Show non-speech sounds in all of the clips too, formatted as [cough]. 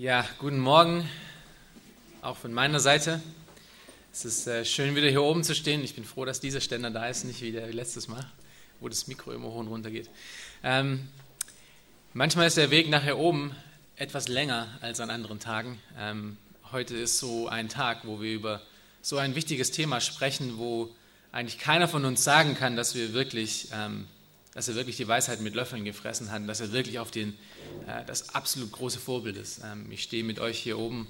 Ja, guten Morgen, auch von meiner Seite. Es ist äh, schön, wieder hier oben zu stehen. Ich bin froh, dass dieser Ständer da ist, nicht wie der letztes Mal, wo das Mikro immer hoch und runter geht. Ähm, manchmal ist der Weg nachher oben etwas länger als an anderen Tagen. Ähm, heute ist so ein Tag, wo wir über so ein wichtiges Thema sprechen, wo eigentlich keiner von uns sagen kann, dass wir wirklich ähm, dass er wirklich die Weisheit mit Löffeln gefressen hat, dass er wirklich auf den, äh, das absolut große Vorbild ist. Ähm, ich stehe mit euch hier oben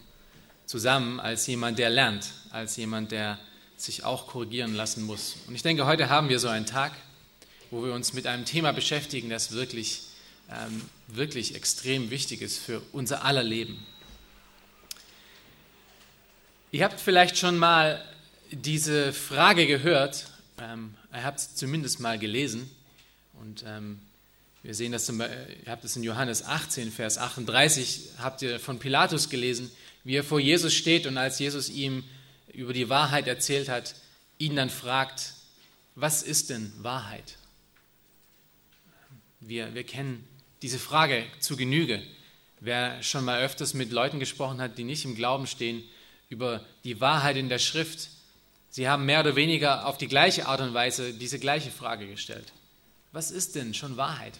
zusammen als jemand, der lernt, als jemand, der sich auch korrigieren lassen muss. Und ich denke, heute haben wir so einen Tag, wo wir uns mit einem Thema beschäftigen, das wirklich, ähm, wirklich extrem wichtig ist für unser aller Leben. Ihr habt vielleicht schon mal diese Frage gehört, ähm, ihr habt es zumindest mal gelesen. Und ähm, wir sehen das, zum, ihr habt es in Johannes 18, Vers 38, habt ihr von Pilatus gelesen, wie er vor Jesus steht und als Jesus ihm über die Wahrheit erzählt hat, ihn dann fragt, was ist denn Wahrheit? Wir, wir kennen diese Frage zu Genüge. Wer schon mal öfters mit Leuten gesprochen hat, die nicht im Glauben stehen, über die Wahrheit in der Schrift, sie haben mehr oder weniger auf die gleiche Art und Weise diese gleiche Frage gestellt was ist denn schon Wahrheit?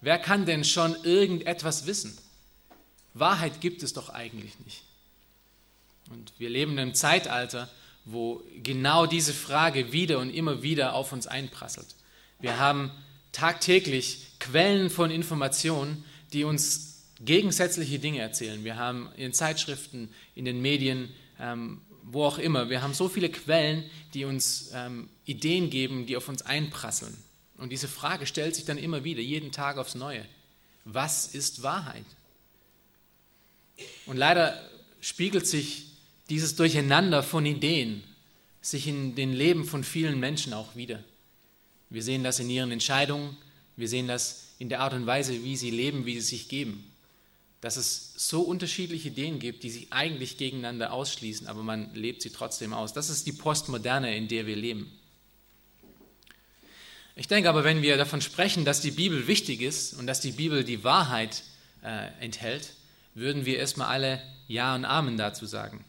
Wer kann denn schon irgendetwas wissen? Wahrheit gibt es doch eigentlich nicht. Und wir leben in einem Zeitalter, wo genau diese Frage wieder und immer wieder auf uns einprasselt. Wir haben tagtäglich Quellen von Informationen, die uns gegensätzliche Dinge erzählen. Wir haben in Zeitschriften, in den Medien, ähm, wo auch immer, wir haben so viele Quellen, die uns ähm, Ideen geben, die auf uns einprasseln. Und diese Frage stellt sich dann immer wieder, jeden Tag aufs Neue. Was ist Wahrheit? Und leider spiegelt sich dieses Durcheinander von Ideen sich in den Leben von vielen Menschen auch wieder. Wir sehen das in ihren Entscheidungen, wir sehen das in der Art und Weise, wie sie leben, wie sie sich geben. Dass es so unterschiedliche Ideen gibt, die sich eigentlich gegeneinander ausschließen, aber man lebt sie trotzdem aus. Das ist die Postmoderne, in der wir leben. Ich denke aber, wenn wir davon sprechen, dass die Bibel wichtig ist und dass die Bibel die Wahrheit äh, enthält, würden wir erstmal alle Ja und Amen dazu sagen.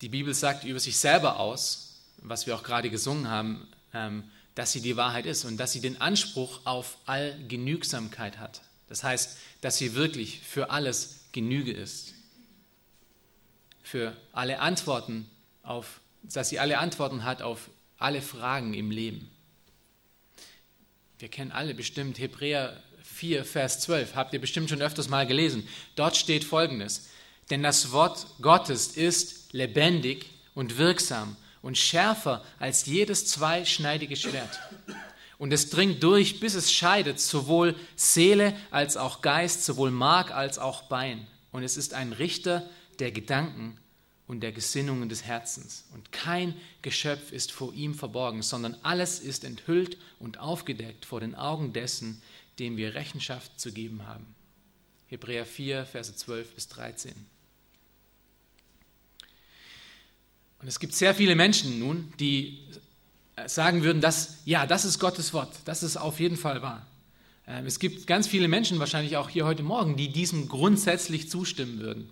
Die Bibel sagt über sich selber aus, was wir auch gerade gesungen haben, ähm, dass sie die Wahrheit ist und dass sie den Anspruch auf Allgenügsamkeit hat. Das heißt, dass sie wirklich für alles Genüge ist. Für alle Antworten auf, dass sie alle Antworten hat auf alle Fragen im Leben. Wir kennen alle bestimmt Hebräer 4, Vers 12, habt ihr bestimmt schon öfters mal gelesen. Dort steht folgendes, denn das Wort Gottes ist lebendig und wirksam und schärfer als jedes zweischneidige Schwert. Und es dringt durch, bis es scheidet, sowohl Seele als auch Geist, sowohl Mark als auch Bein. Und es ist ein Richter der Gedanken und der Gesinnungen des Herzens. Und kein Geschöpf ist vor ihm verborgen, sondern alles ist enthüllt und aufgedeckt vor den Augen dessen, dem wir Rechenschaft zu geben haben. Hebräer 4, Verse 12 bis 13. Und es gibt sehr viele Menschen nun, die sagen würden, dass, ja, das ist Gottes Wort, das ist auf jeden Fall wahr. Ähm, es gibt ganz viele Menschen, wahrscheinlich auch hier heute Morgen, die diesem grundsätzlich zustimmen würden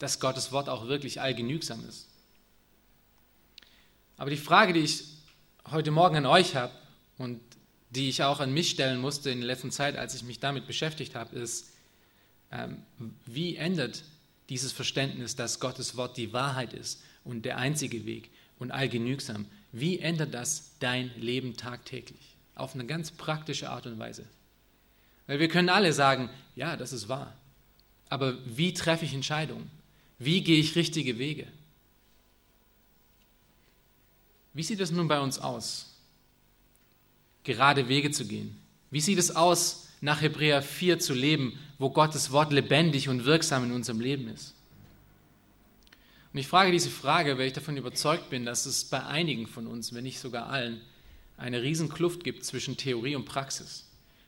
dass Gottes Wort auch wirklich allgenügsam ist. Aber die Frage, die ich heute Morgen an euch habe und die ich auch an mich stellen musste in der letzten Zeit, als ich mich damit beschäftigt habe, ist, ähm, wie ändert dieses Verständnis, dass Gottes Wort die Wahrheit ist und der einzige Weg und allgenügsam, wie ändert das dein Leben tagtäglich? Auf eine ganz praktische Art und Weise. Weil wir können alle sagen, ja, das ist wahr. Aber wie treffe ich Entscheidungen? Wie gehe ich richtige Wege? Wie sieht es nun bei uns aus, gerade Wege zu gehen? Wie sieht es aus, nach Hebräer 4 zu leben, wo Gottes Wort lebendig und wirksam in unserem Leben ist? Und ich frage diese Frage, weil ich davon überzeugt bin, dass es bei einigen von uns, wenn nicht sogar allen, eine Riesenkluft gibt zwischen Theorie und Praxis,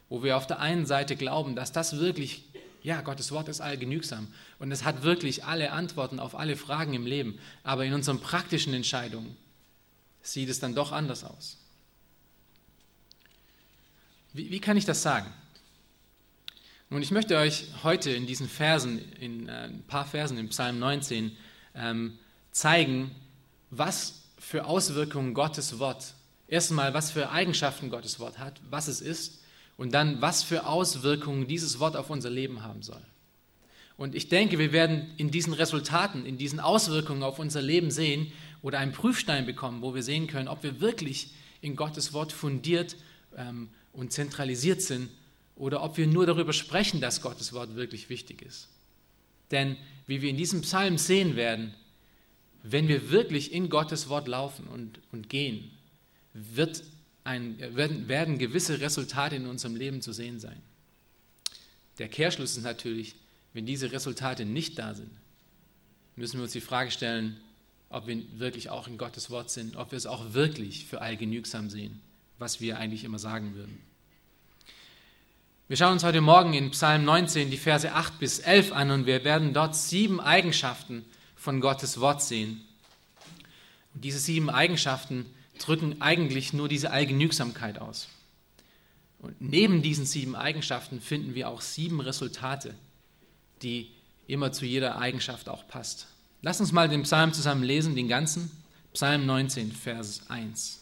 wo wir auf der einen Seite glauben, dass das wirklich ja, Gottes Wort ist allgenügsam und es hat wirklich alle Antworten auf alle Fragen im Leben. Aber in unseren praktischen Entscheidungen sieht es dann doch anders aus. Wie, wie kann ich das sagen? Und ich möchte euch heute in diesen Versen, in äh, ein paar Versen im Psalm 19, ähm, zeigen, was für Auswirkungen Gottes Wort, erstmal was für Eigenschaften Gottes Wort hat, was es ist und dann was für Auswirkungen dieses Wort auf unser Leben haben soll. Und ich denke, wir werden in diesen Resultaten, in diesen Auswirkungen auf unser Leben sehen oder einen Prüfstein bekommen, wo wir sehen können, ob wir wirklich in Gottes Wort fundiert ähm, und zentralisiert sind oder ob wir nur darüber sprechen, dass Gottes Wort wirklich wichtig ist. Denn wie wir in diesem Psalm sehen werden, wenn wir wirklich in Gottes Wort laufen und, und gehen, wird ein, werden, werden gewisse Resultate in unserem Leben zu sehen sein. Der Kehrschluss ist natürlich, wenn diese Resultate nicht da sind, müssen wir uns die Frage stellen, ob wir wirklich auch in Gottes Wort sind, ob wir es auch wirklich für allgenügsam sehen, was wir eigentlich immer sagen würden. Wir schauen uns heute Morgen in Psalm 19 die Verse 8 bis 11 an und wir werden dort sieben Eigenschaften von Gottes Wort sehen. Und diese sieben Eigenschaften drücken eigentlich nur diese Allgenügsamkeit aus. Und neben diesen sieben Eigenschaften finden wir auch sieben Resultate, die immer zu jeder Eigenschaft auch passt. Lass uns mal den Psalm zusammen lesen, den ganzen. Psalm 19, Vers 1.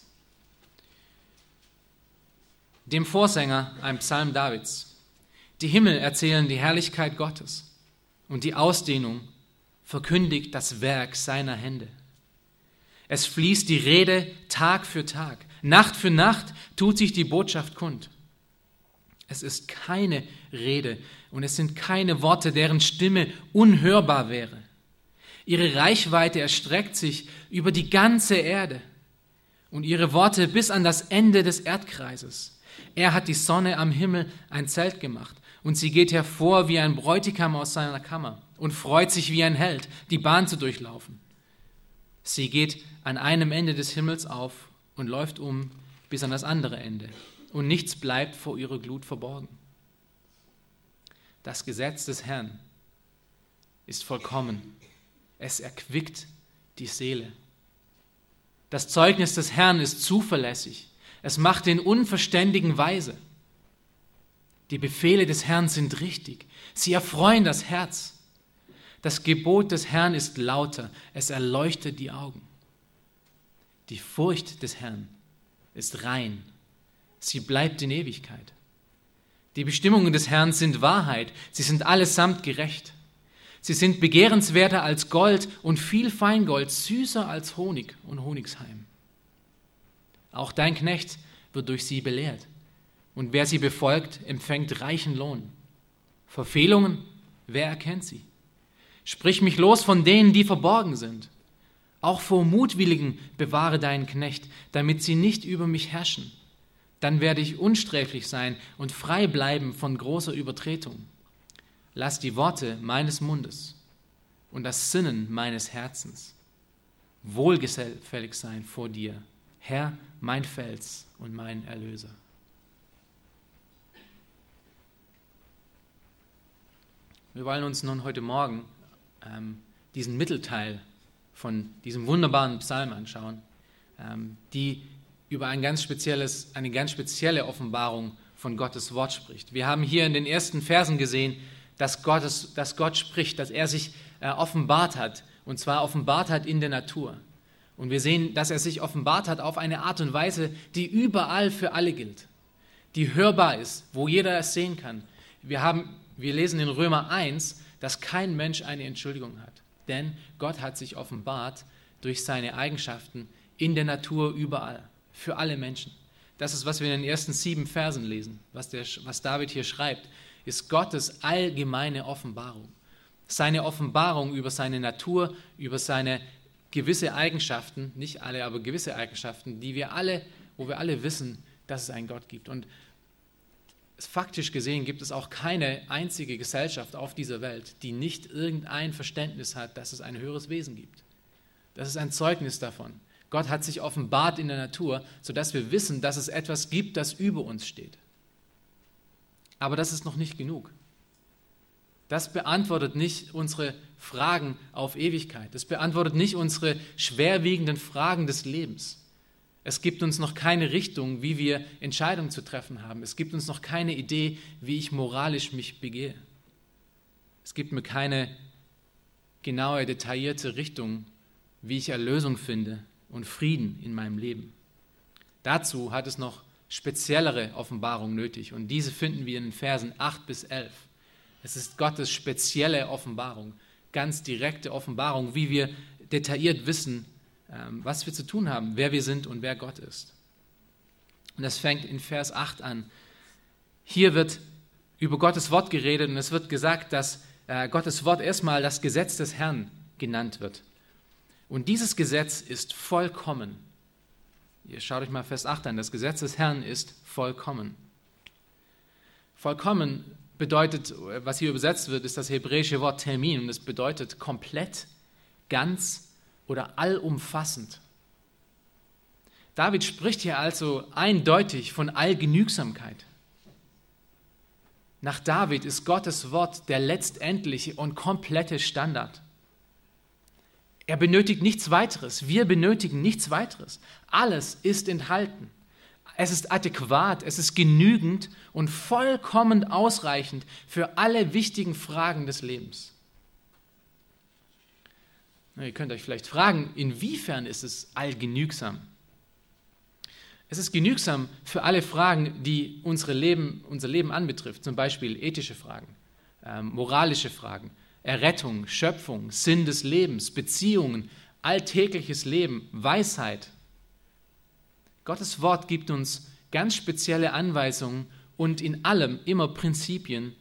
Dem Vorsänger, ein Psalm Davids. Die Himmel erzählen die Herrlichkeit Gottes und die Ausdehnung verkündigt das Werk seiner Hände. Es fließt die Rede Tag für Tag, Nacht für Nacht tut sich die Botschaft kund. Es ist keine Rede und es sind keine Worte, deren Stimme unhörbar wäre. Ihre Reichweite erstreckt sich über die ganze Erde und ihre Worte bis an das Ende des Erdkreises. Er hat die Sonne am Himmel ein Zelt gemacht und sie geht hervor wie ein Bräutigam aus seiner Kammer und freut sich wie ein Held, die Bahn zu durchlaufen. Sie geht an einem Ende des Himmels auf und läuft um bis an das andere Ende und nichts bleibt vor ihrer Glut verborgen. Das Gesetz des Herrn ist vollkommen. Es erquickt die Seele. Das Zeugnis des Herrn ist zuverlässig. Es macht den Unverständigen weise. Die Befehle des Herrn sind richtig. Sie erfreuen das Herz. Das Gebot des Herrn ist lauter. Es erleuchtet die Augen. Die Furcht des Herrn ist rein sie bleibt in Ewigkeit. Die Bestimmungen des Herrn sind Wahrheit, sie sind allesamt gerecht. Sie sind begehrenswerter als Gold und viel Feingold, süßer als Honig und Honigsheim. Auch dein Knecht wird durch sie belehrt, und wer sie befolgt, empfängt reichen Lohn. Verfehlungen, wer erkennt sie? Sprich mich los von denen, die verborgen sind. Auch vor Mutwilligen bewahre deinen Knecht, damit sie nicht über mich herrschen dann werde ich unsträflich sein und frei bleiben von großer Übertretung. Lass die Worte meines Mundes und das Sinnen meines Herzens wohlgefällig sein vor dir, Herr, mein Fels und mein Erlöser. Wir wollen uns nun heute Morgen ähm, diesen Mittelteil von diesem wunderbaren Psalm anschauen, ähm, die über ein ganz spezielles, eine ganz spezielle Offenbarung von Gottes Wort spricht. Wir haben hier in den ersten Versen gesehen, dass, Gottes, dass Gott spricht, dass er sich äh, offenbart hat, und zwar offenbart hat in der Natur. Und wir sehen, dass er sich offenbart hat auf eine Art und Weise, die überall für alle gilt, die hörbar ist, wo jeder es sehen kann. Wir, haben, wir lesen in Römer 1, dass kein Mensch eine Entschuldigung hat, denn Gott hat sich offenbart durch seine Eigenschaften in der Natur überall für alle Menschen. Das ist, was wir in den ersten sieben Versen lesen, was, der, was David hier schreibt, ist Gottes allgemeine Offenbarung. Seine Offenbarung über seine Natur, über seine gewisse Eigenschaften, nicht alle, aber gewisse Eigenschaften, die wir alle, wo wir alle wissen, dass es einen Gott gibt. Und faktisch gesehen gibt es auch keine einzige Gesellschaft auf dieser Welt, die nicht irgendein Verständnis hat, dass es ein höheres Wesen gibt. Das ist ein Zeugnis davon. Gott hat sich offenbart in der Natur, sodass wir wissen, dass es etwas gibt, das über uns steht. Aber das ist noch nicht genug. Das beantwortet nicht unsere Fragen auf Ewigkeit. Das beantwortet nicht unsere schwerwiegenden Fragen des Lebens. Es gibt uns noch keine Richtung, wie wir Entscheidungen zu treffen haben. Es gibt uns noch keine Idee, wie ich moralisch mich begehe. Es gibt mir keine genaue, detaillierte Richtung, wie ich Erlösung finde und Frieden in meinem Leben. Dazu hat es noch speziellere Offenbarung nötig und diese finden wir in den Versen 8 bis 11. Es ist Gottes spezielle Offenbarung, ganz direkte Offenbarung, wie wir detailliert wissen, was wir zu tun haben, wer wir sind und wer Gott ist. Und das fängt in Vers 8 an. Hier wird über Gottes Wort geredet und es wird gesagt, dass äh, Gottes Wort erstmal das Gesetz des Herrn genannt wird. Und dieses Gesetz ist vollkommen. Ihr schaut euch mal Vers 8 an. Das Gesetz des Herrn ist vollkommen. Vollkommen bedeutet, was hier übersetzt wird, ist das hebräische Wort Termin und es bedeutet komplett, ganz oder allumfassend. David spricht hier also eindeutig von Allgenügsamkeit. Nach David ist Gottes Wort der letztendliche und komplette Standard. Er benötigt nichts weiteres. Wir benötigen nichts weiteres. Alles ist enthalten. Es ist adäquat, es ist genügend und vollkommen ausreichend für alle wichtigen Fragen des Lebens. Ihr könnt euch vielleicht fragen, inwiefern ist es allgenügsam? Es ist genügsam für alle Fragen, die unsere Leben, unser Leben anbetrifft, zum Beispiel ethische Fragen, ähm, moralische Fragen, Errettung, Schöpfung, Sinn des Lebens, Beziehungen, alltägliches Leben, Weisheit. Gottes Wort gibt uns ganz spezielle Anweisungen und in allem immer Prinzipien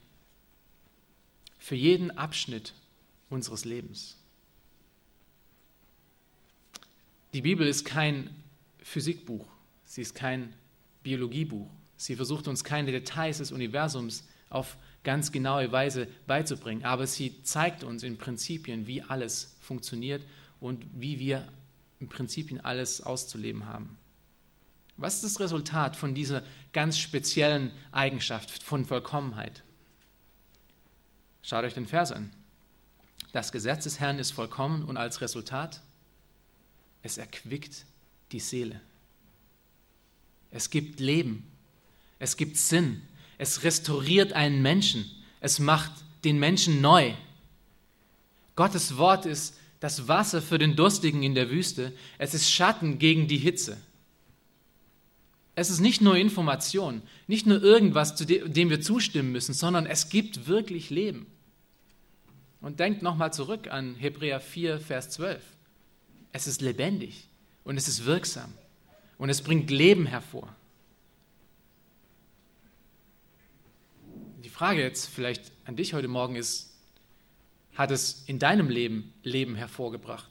für jeden Abschnitt unseres Lebens. Die Bibel ist kein Physikbuch, sie ist kein Biologiebuch. Sie versucht uns keine Details des Universums auf ganz genaue Weise beizubringen. Aber sie zeigt uns in Prinzipien, wie alles funktioniert und wie wir im Prinzipien alles auszuleben haben. Was ist das Resultat von dieser ganz speziellen Eigenschaft von Vollkommenheit? Schaut euch den Vers an. Das Gesetz des Herrn ist vollkommen und als Resultat, es erquickt die Seele. Es gibt Leben. Es gibt Sinn. Es restauriert einen Menschen. Es macht den Menschen neu. Gottes Wort ist das Wasser für den Durstigen in der Wüste. Es ist Schatten gegen die Hitze. Es ist nicht nur Information, nicht nur irgendwas, zu dem wir zustimmen müssen, sondern es gibt wirklich Leben. Und denkt nochmal zurück an Hebräer 4, Vers 12. Es ist lebendig und es ist wirksam und es bringt Leben hervor. Frage jetzt vielleicht an dich heute Morgen ist, hat es in deinem Leben Leben hervorgebracht?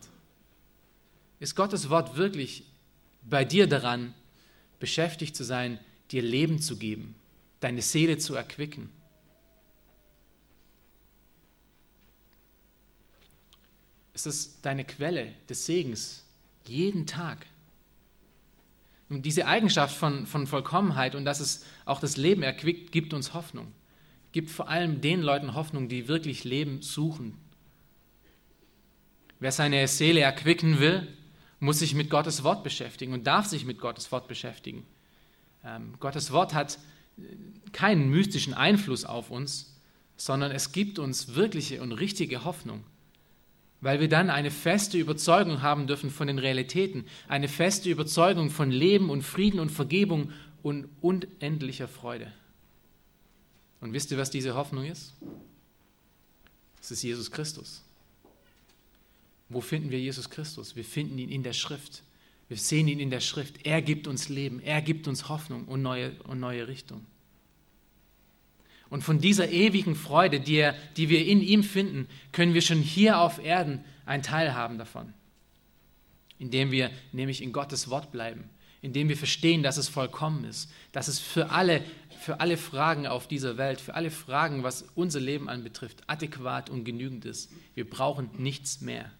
Ist Gottes Wort wirklich bei dir daran, beschäftigt zu sein, dir Leben zu geben, deine Seele zu erquicken? Ist es deine Quelle des Segens jeden Tag? Und diese Eigenschaft von, von Vollkommenheit und dass es auch das Leben erquickt, gibt uns Hoffnung gibt vor allem den Leuten Hoffnung, die wirklich Leben suchen. Wer seine Seele erquicken will, muss sich mit Gottes Wort beschäftigen und darf sich mit Gottes Wort beschäftigen. Ähm, Gottes Wort hat äh, keinen mystischen Einfluss auf uns, sondern es gibt uns wirkliche und richtige Hoffnung, weil wir dann eine feste Überzeugung haben dürfen von den Realitäten, eine feste Überzeugung von Leben und Frieden und Vergebung und unendlicher Freude. Und wisst ihr, was diese Hoffnung ist? Es ist Jesus Christus. Wo finden wir Jesus Christus? Wir finden ihn in der Schrift. Wir sehen ihn in der Schrift. Er gibt uns Leben, er gibt uns Hoffnung und neue, und neue Richtung. Und von dieser ewigen Freude, die, er, die wir in ihm finden, können wir schon hier auf Erden einen Teil haben davon. Indem wir nämlich in Gottes Wort bleiben, indem wir verstehen, dass es vollkommen ist, dass es für alle für alle Fragen auf dieser Welt, für alle Fragen, was unser Leben anbetrifft, adäquat und genügend ist. Wir brauchen nichts mehr.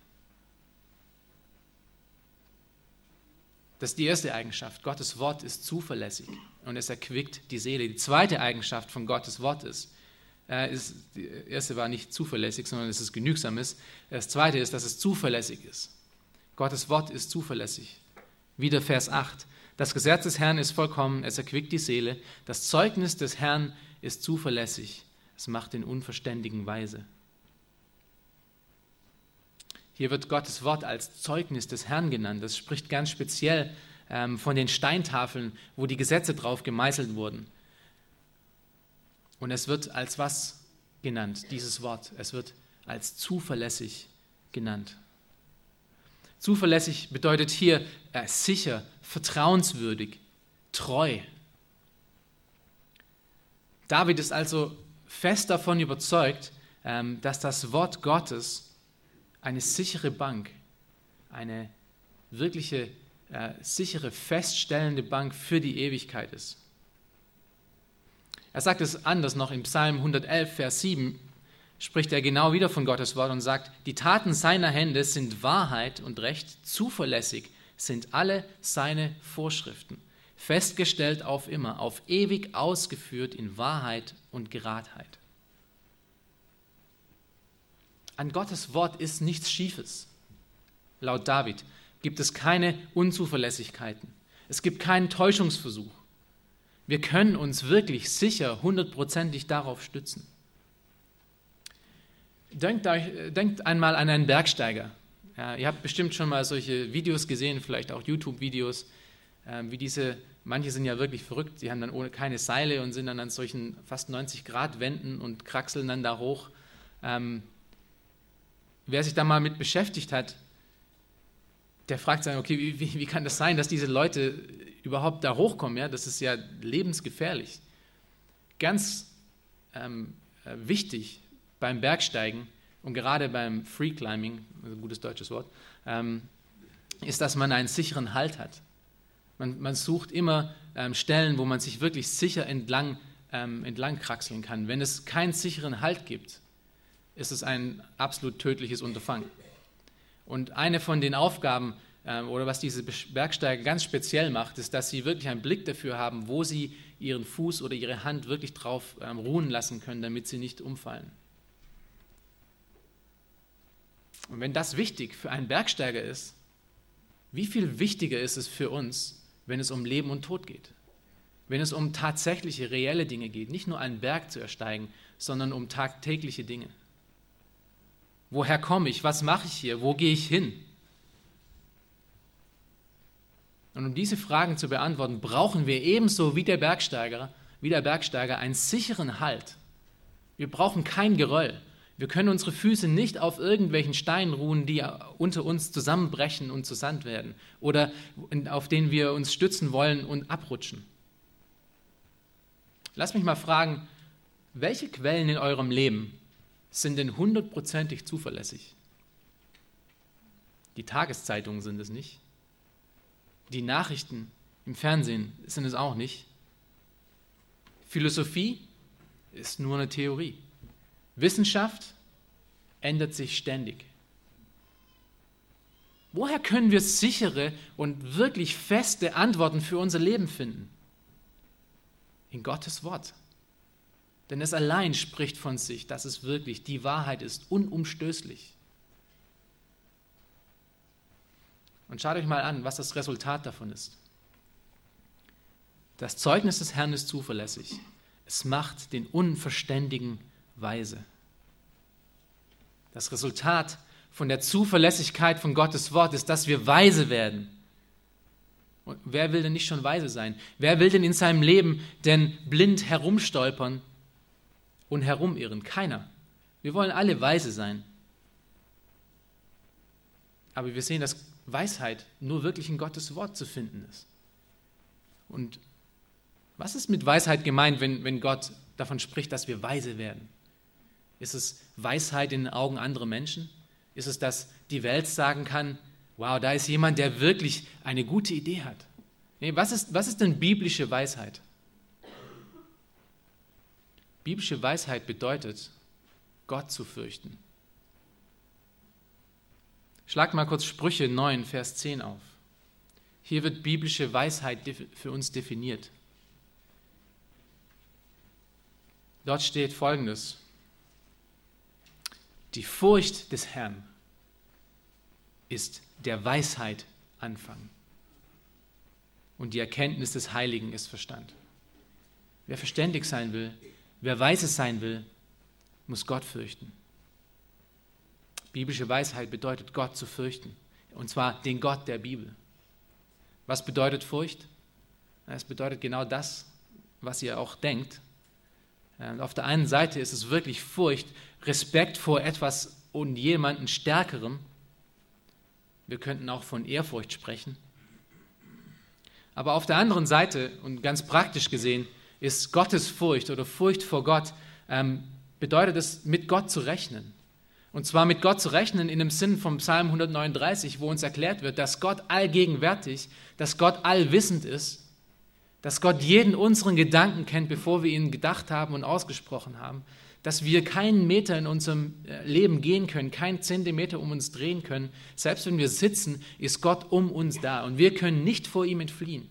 Das ist die erste Eigenschaft. Gottes Wort ist zuverlässig und es erquickt die Seele. Die zweite Eigenschaft von Gottes Wort ist, äh, ist die erste war nicht zuverlässig, sondern dass es genügsam ist. Das zweite ist, dass es zuverlässig ist. Gottes Wort ist zuverlässig. Wieder Vers 8. Das Gesetz des Herrn ist vollkommen, es erquickt die Seele. Das Zeugnis des Herrn ist zuverlässig, es macht den Unverständigen weise. Hier wird Gottes Wort als Zeugnis des Herrn genannt. Das spricht ganz speziell ähm, von den Steintafeln, wo die Gesetze drauf gemeißelt wurden. Und es wird als was genannt, dieses Wort? Es wird als zuverlässig genannt. Zuverlässig bedeutet hier äh, sicher, vertrauenswürdig, treu. David ist also fest davon überzeugt, ähm, dass das Wort Gottes eine sichere Bank, eine wirkliche äh, sichere, feststellende Bank für die Ewigkeit ist. Er sagt es anders noch in Psalm 111, Vers 7, spricht er genau wieder von Gottes Wort und sagt, die Taten seiner Hände sind Wahrheit und Recht, zuverlässig sind alle seine Vorschriften, festgestellt auf immer, auf ewig ausgeführt in Wahrheit und Geradheit. An Gottes Wort ist nichts Schiefes. Laut David gibt es keine Unzuverlässigkeiten. Es gibt keinen Täuschungsversuch. Wir können uns wirklich sicher hundertprozentig darauf stützen. Denkt, euch, denkt einmal an einen Bergsteiger. Ja, ihr habt bestimmt schon mal solche Videos gesehen, vielleicht auch YouTube-Videos, äh, wie diese, manche sind ja wirklich verrückt, die haben dann ohne keine Seile und sind dann an solchen fast 90 Grad Wänden und kraxeln dann da hoch. Ähm, wer sich da mal mit beschäftigt hat, der fragt sich, okay, wie, wie, kann das sein, dass diese Leute überhaupt da hochkommen? Ja? Das ist ja lebensgefährlich. Ganz ähm, äh, wichtig beim Bergsteigen und gerade beim Free Climbing, ein gutes deutsches Wort, ähm, ist, dass man einen sicheren Halt hat. Man, man sucht immer ähm, Stellen, wo man sich wirklich sicher entlang, ähm, entlang kraxeln kann. Wenn es keinen sicheren Halt gibt, ist es ein absolut tödliches Unterfangen. Und eine von den Aufgaben äh, oder was diese Bergsteiger ganz speziell macht, ist, dass sie wirklich einen Blick dafür haben, wo sie ihren Fuß oder ihre Hand wirklich drauf ähm, ruhen lassen können, damit sie nicht umfallen. Und wenn das wichtig für einen Bergsteiger ist, wie viel wichtiger ist es für uns, wenn es um Leben und Tod geht? Wenn es um tatsächliche, reelle Dinge geht, nicht nur einen Berg zu ersteigen, sondern um tagtägliche Dinge. Woher komme ich? Was mache ich hier? Wo gehe ich hin? Und um diese Fragen zu beantworten, brauchen wir ebenso wie der Bergsteiger, wie der Bergsteiger einen sicheren Halt. Wir brauchen kein Geröll. Wir können unsere Füße nicht auf irgendwelchen Steinen ruhen, die unter uns zusammenbrechen und zu Sand werden oder auf denen wir uns stützen wollen und abrutschen. Lass mich mal fragen, welche Quellen in eurem Leben sind denn hundertprozentig zuverlässig? Die Tageszeitungen sind es nicht. Die Nachrichten im Fernsehen sind es auch nicht. Philosophie ist nur eine Theorie. Wissenschaft ändert sich ständig. Woher können wir sichere und wirklich feste Antworten für unser Leben finden? In Gottes Wort. Denn es allein spricht von sich, dass es wirklich die Wahrheit ist, unumstößlich. Und schaut euch mal an, was das Resultat davon ist. Das Zeugnis des Herrn ist zuverlässig. Es macht den Unverständigen weise. Das Resultat von der Zuverlässigkeit von Gottes Wort ist, dass wir weise werden. Und wer will denn nicht schon weise sein? Wer will denn in seinem Leben denn blind herumstolpern und herumirren? Keiner. Wir wollen alle weise sein. Aber wir sehen, dass Weisheit nur wirklich in Gottes Wort zu finden ist. Und was ist mit Weisheit gemeint, wenn, wenn Gott davon spricht, dass wir weise werden? Ist es Weisheit in den Augen anderer Menschen? Ist es, dass die Welt sagen kann, wow, da ist jemand, der wirklich eine gute Idee hat? Nee, was, ist, was ist denn biblische Weisheit? Biblische Weisheit bedeutet, Gott zu fürchten. Schlag mal kurz Sprüche 9, Vers 10 auf. Hier wird biblische Weisheit für uns definiert. Dort steht Folgendes. Die Furcht des Herrn ist der Weisheit Anfang. und die Erkenntnis des Heiligen ist Verstand. Wer verständig sein will, wer weise sein will, muss Gott fürchten. Biblische Weisheit bedeutet, Gott zu fürchten. Und zwar den Gott der Bibel. Was bedeutet Furcht? Es bedeutet genau das, was ihr auch denkt. Und auf der einen Seite ist es wirklich Furcht, Respekt vor etwas und jemanden Stärkerem. Wir könnten auch von Ehrfurcht sprechen. Aber auf der anderen Seite und ganz praktisch gesehen ist Gottes Furcht oder Furcht vor Gott, ähm, bedeutet es, mit Gott zu rechnen. Und zwar mit Gott zu rechnen in dem Sinn vom Psalm 139, wo uns erklärt wird, dass Gott allgegenwärtig, dass Gott allwissend ist, dass Gott jeden unseren Gedanken kennt, bevor wir ihn gedacht haben und ausgesprochen haben, dass wir keinen Meter in unserem äh, Leben gehen können, keinen Zentimeter um uns drehen können. Selbst wenn wir sitzen, ist Gott um uns da und wir können nicht vor ihm entfliehen.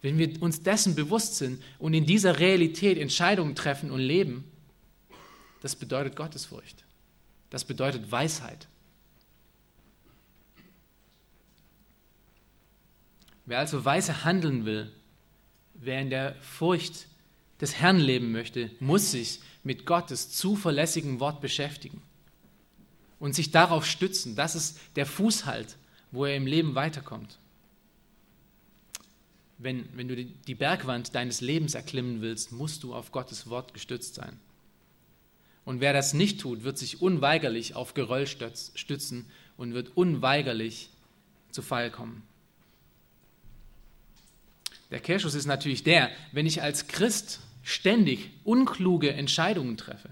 Wenn wir uns dessen bewusst sind und in dieser Realität Entscheidungen treffen und leben, das bedeutet Gottesfurcht. Das bedeutet Weisheit. Wer also weise handeln will, wer in der Furcht des Herrn leben möchte, muss sich mit Gottes zuverlässigem Wort beschäftigen und sich darauf stützen. Das ist der Fußhalt, wo er im Leben weiterkommt. Wenn, wenn du die Bergwand deines Lebens erklimmen willst, musst du auf Gottes Wort gestützt sein. Und wer das nicht tut, wird sich unweigerlich auf Geröll stützen und wird unweigerlich zu Fall kommen. Der Kehrschuss ist natürlich der, wenn ich als Christ ständig unkluge Entscheidungen treffe,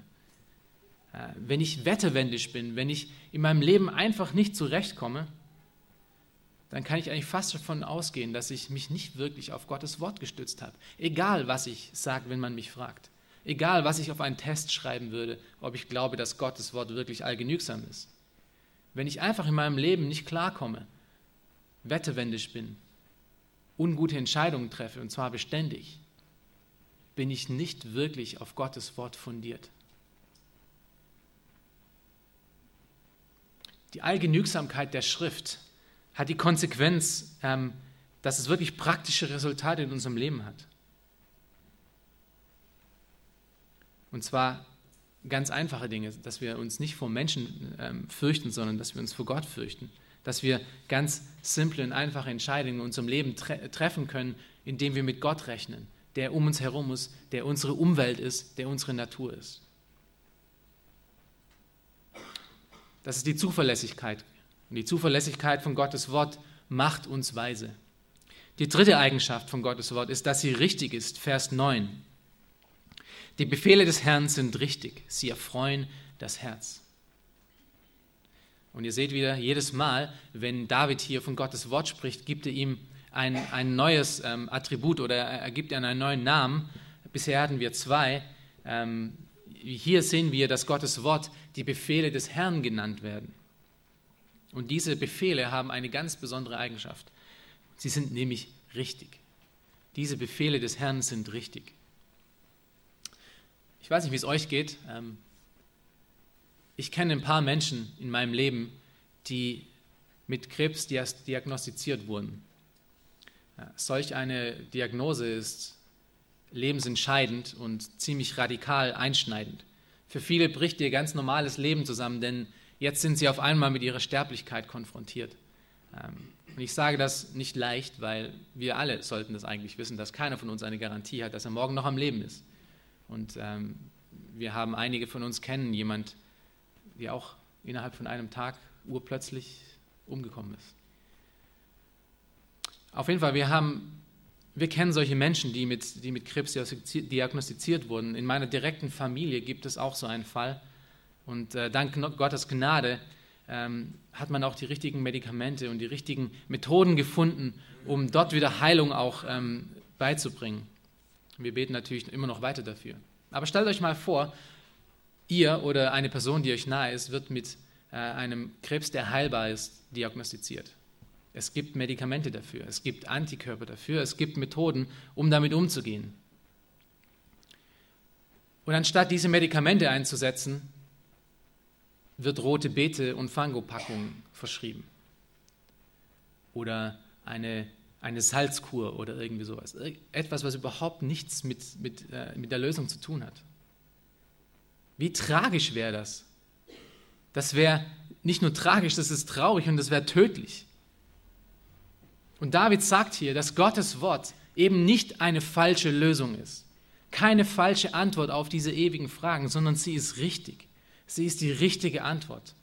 äh, wenn ich wetterwendisch bin, wenn ich in meinem Leben einfach nicht zurechtkomme, dann kann ich eigentlich fast davon ausgehen, dass ich mich nicht wirklich auf Gottes Wort gestützt habe. Egal, was ich sage, wenn man mich fragt. Egal, was ich auf einen Test schreiben würde, ob ich glaube, dass Gottes Wort wirklich allgenügsam ist. Wenn ich einfach in meinem Leben nicht klarkomme, wetterwendisch bin, ungute Entscheidungen treffe, und zwar beständig, bin ich nicht wirklich auf Gottes Wort fundiert. Die Allgenügsamkeit der Schrift hat die Konsequenz, ähm, dass es wirklich praktische Resultate in unserem Leben hat. Und zwar ganz einfache Dinge, dass wir uns nicht vor Menschen ähm, fürchten, sondern dass wir uns vor Gott fürchten. Dass wir ganz simple und einfache Entscheidungen in unserem Leben tre treffen können, indem wir mit Gott rechnen, der um uns herum ist, der unsere Umwelt ist, der unsere Natur ist. Das ist die Zuverlässigkeit. Und die Zuverlässigkeit von Gottes Wort macht uns weise. Die dritte Eigenschaft von Gottes Wort ist, dass sie richtig ist. Vers 9. Die Befehle des Herrn sind richtig, sie erfreuen das Herz. Und ihr seht wieder, jedes Mal, wenn David hier von Gottes Wort spricht, gibt er ihm ein, ein neues ähm, Attribut oder er gibt ihm einen neuen Namen. Bisher hatten wir zwei. Ähm, hier sehen wir, dass Gottes Wort die Befehle des Herrn genannt werden. Und diese Befehle haben eine ganz besondere Eigenschaft. Sie sind nämlich richtig. Diese Befehle des Herrn sind richtig. Ich weiß nicht, wie es euch geht. Ähm, ich kenne ein paar Menschen in meinem Leben, die mit Krebs diagnostiziert wurden. Solch eine Diagnose ist lebensentscheidend und ziemlich radikal einschneidend. Für viele bricht ihr ganz normales Leben zusammen, denn jetzt sind sie auf einmal mit ihrer Sterblichkeit konfrontiert. Ähm, und ich sage das nicht leicht, weil wir alle sollten das eigentlich wissen, dass keiner von uns eine Garantie hat, dass er morgen noch am Leben ist. Und ähm, wir haben einige von uns kennen jemand, der auch innerhalb von einem Tag urplötzlich umgekommen ist. Auf jeden Fall, wir haben, wir kennen solche Menschen, die mit, die mit Krebs diagnostiziert wurden. In meiner direkten Familie gibt es auch so einen Fall. Und äh, dank Gottes Gnade ähm, hat man auch die richtigen Medikamente und die richtigen Methoden gefunden, um dort wieder Heilung auch ähm, beizubringen. Wir beten natürlich immer noch weiter dafür. Aber stellt euch mal vor, ihr oder eine Person, die euch nahe ist, wird mit äh, einem Krebs, der heilbar ist, diagnostiziert. Es gibt Medikamente dafür, es gibt Antikörper dafür, es gibt Methoden, um damit umzugehen. Und anstatt diese Medikamente einzusetzen, wird rote Beete und Fangopackung verschrieben. Oder eine eine Salzkur oder irgendwie sowas. Etwas, was überhaupt nichts mit, mit, äh, mit der Lösung zu tun hat. Wie tragisch wäre das? Das wäre nicht nur tragisch, das ist traurig und das wäre tödlich. Und David sagt hier, dass Gottes Wort eben nicht eine falsche Lösung ist. Keine falsche Antwort auf diese ewigen Fragen, sondern sie ist richtig. Sie ist die richtige Antwort.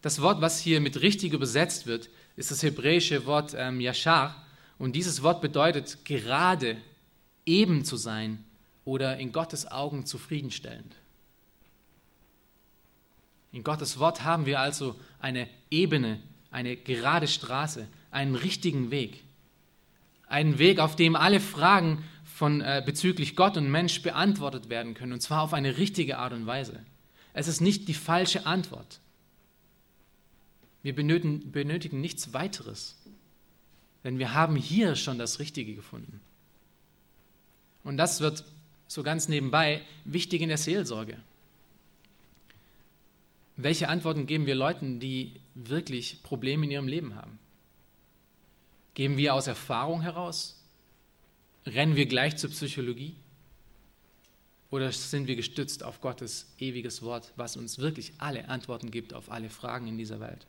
Das Wort, was hier mit richtig übersetzt wird, ist das hebräische Wort ähm, Yashar. Und dieses Wort bedeutet gerade, eben zu sein oder in Gottes Augen zufriedenstellend. In Gottes Wort haben wir also eine Ebene, eine gerade Straße, einen richtigen Weg. Einen Weg, auf dem alle Fragen von, äh, bezüglich Gott und Mensch beantwortet werden können, und zwar auf eine richtige Art und Weise. Es ist nicht die falsche Antwort. Wir benötigen, benötigen nichts weiteres, denn wir haben hier schon das Richtige gefunden. Und das wird so ganz nebenbei wichtig in der Seelsorge. Welche Antworten geben wir Leuten, die wirklich Probleme in ihrem Leben haben? Geben wir aus Erfahrung heraus? Rennen wir gleich zur Psychologie? Oder sind wir gestützt auf Gottes ewiges Wort, was uns wirklich alle Antworten gibt auf alle Fragen in dieser Welt?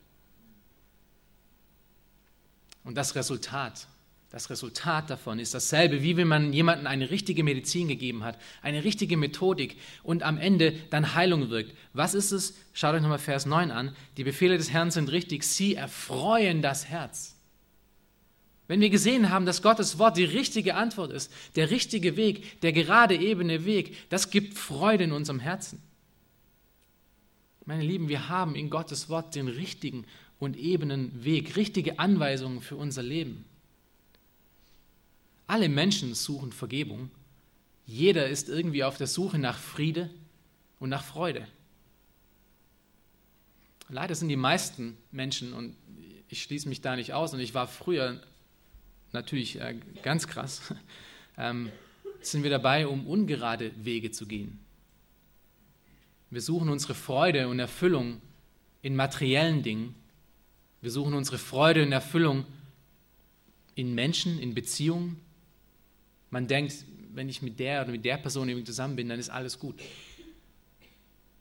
Und das Resultat, das Resultat davon ist dasselbe, wie wenn man jemandem eine richtige Medizin gegeben hat, eine richtige Methodik und am Ende dann Heilung wirkt. Was ist es? Schaut euch nochmal Vers 9 an. Die Befehle des Herrn sind richtig. Sie erfreuen das Herz. Wenn wir gesehen haben, dass Gottes Wort die richtige Antwort ist, der richtige Weg, der gerade ebene Weg, das gibt Freude in unserem Herzen. Meine Lieben, wir haben in Gottes Wort den richtigen und ebenen Weg, richtige Anweisungen für unser Leben. Alle Menschen suchen Vergebung. Jeder ist irgendwie auf der Suche nach Friede und nach Freude. Leider sind die meisten Menschen, und ich schließe mich da nicht aus, und ich war früher natürlich äh, ganz krass, [laughs] ähm, sind wir dabei, um ungerade Wege zu gehen. Wir suchen unsere Freude und Erfüllung in materiellen Dingen wir suchen unsere Freude und Erfüllung in Menschen, in Beziehungen. Man denkt, wenn ich mit der oder mit der Person irgendwie zusammen bin, dann ist alles gut.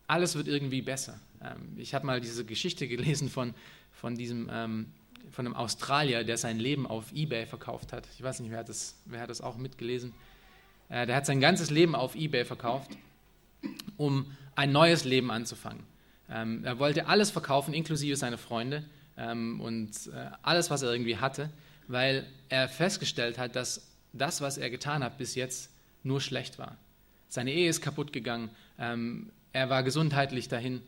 Alles wird irgendwie besser. Ähm, ich habe mal diese Geschichte gelesen von, von diesem ähm, von einem Australier, der sein Leben auf eBay verkauft hat. Ich weiß nicht, wer hat das, wer hat das auch mitgelesen. Äh, der hat sein ganzes Leben auf eBay verkauft, um ein neues Leben anzufangen. Ähm, er wollte alles verkaufen, inklusive seine Freunde ähm, und äh, alles, was er irgendwie hatte, weil er festgestellt hat, dass das, was er getan hat bis jetzt, nur schlecht war. Seine Ehe ist kaputt gegangen, ähm, er war gesundheitlich dahin.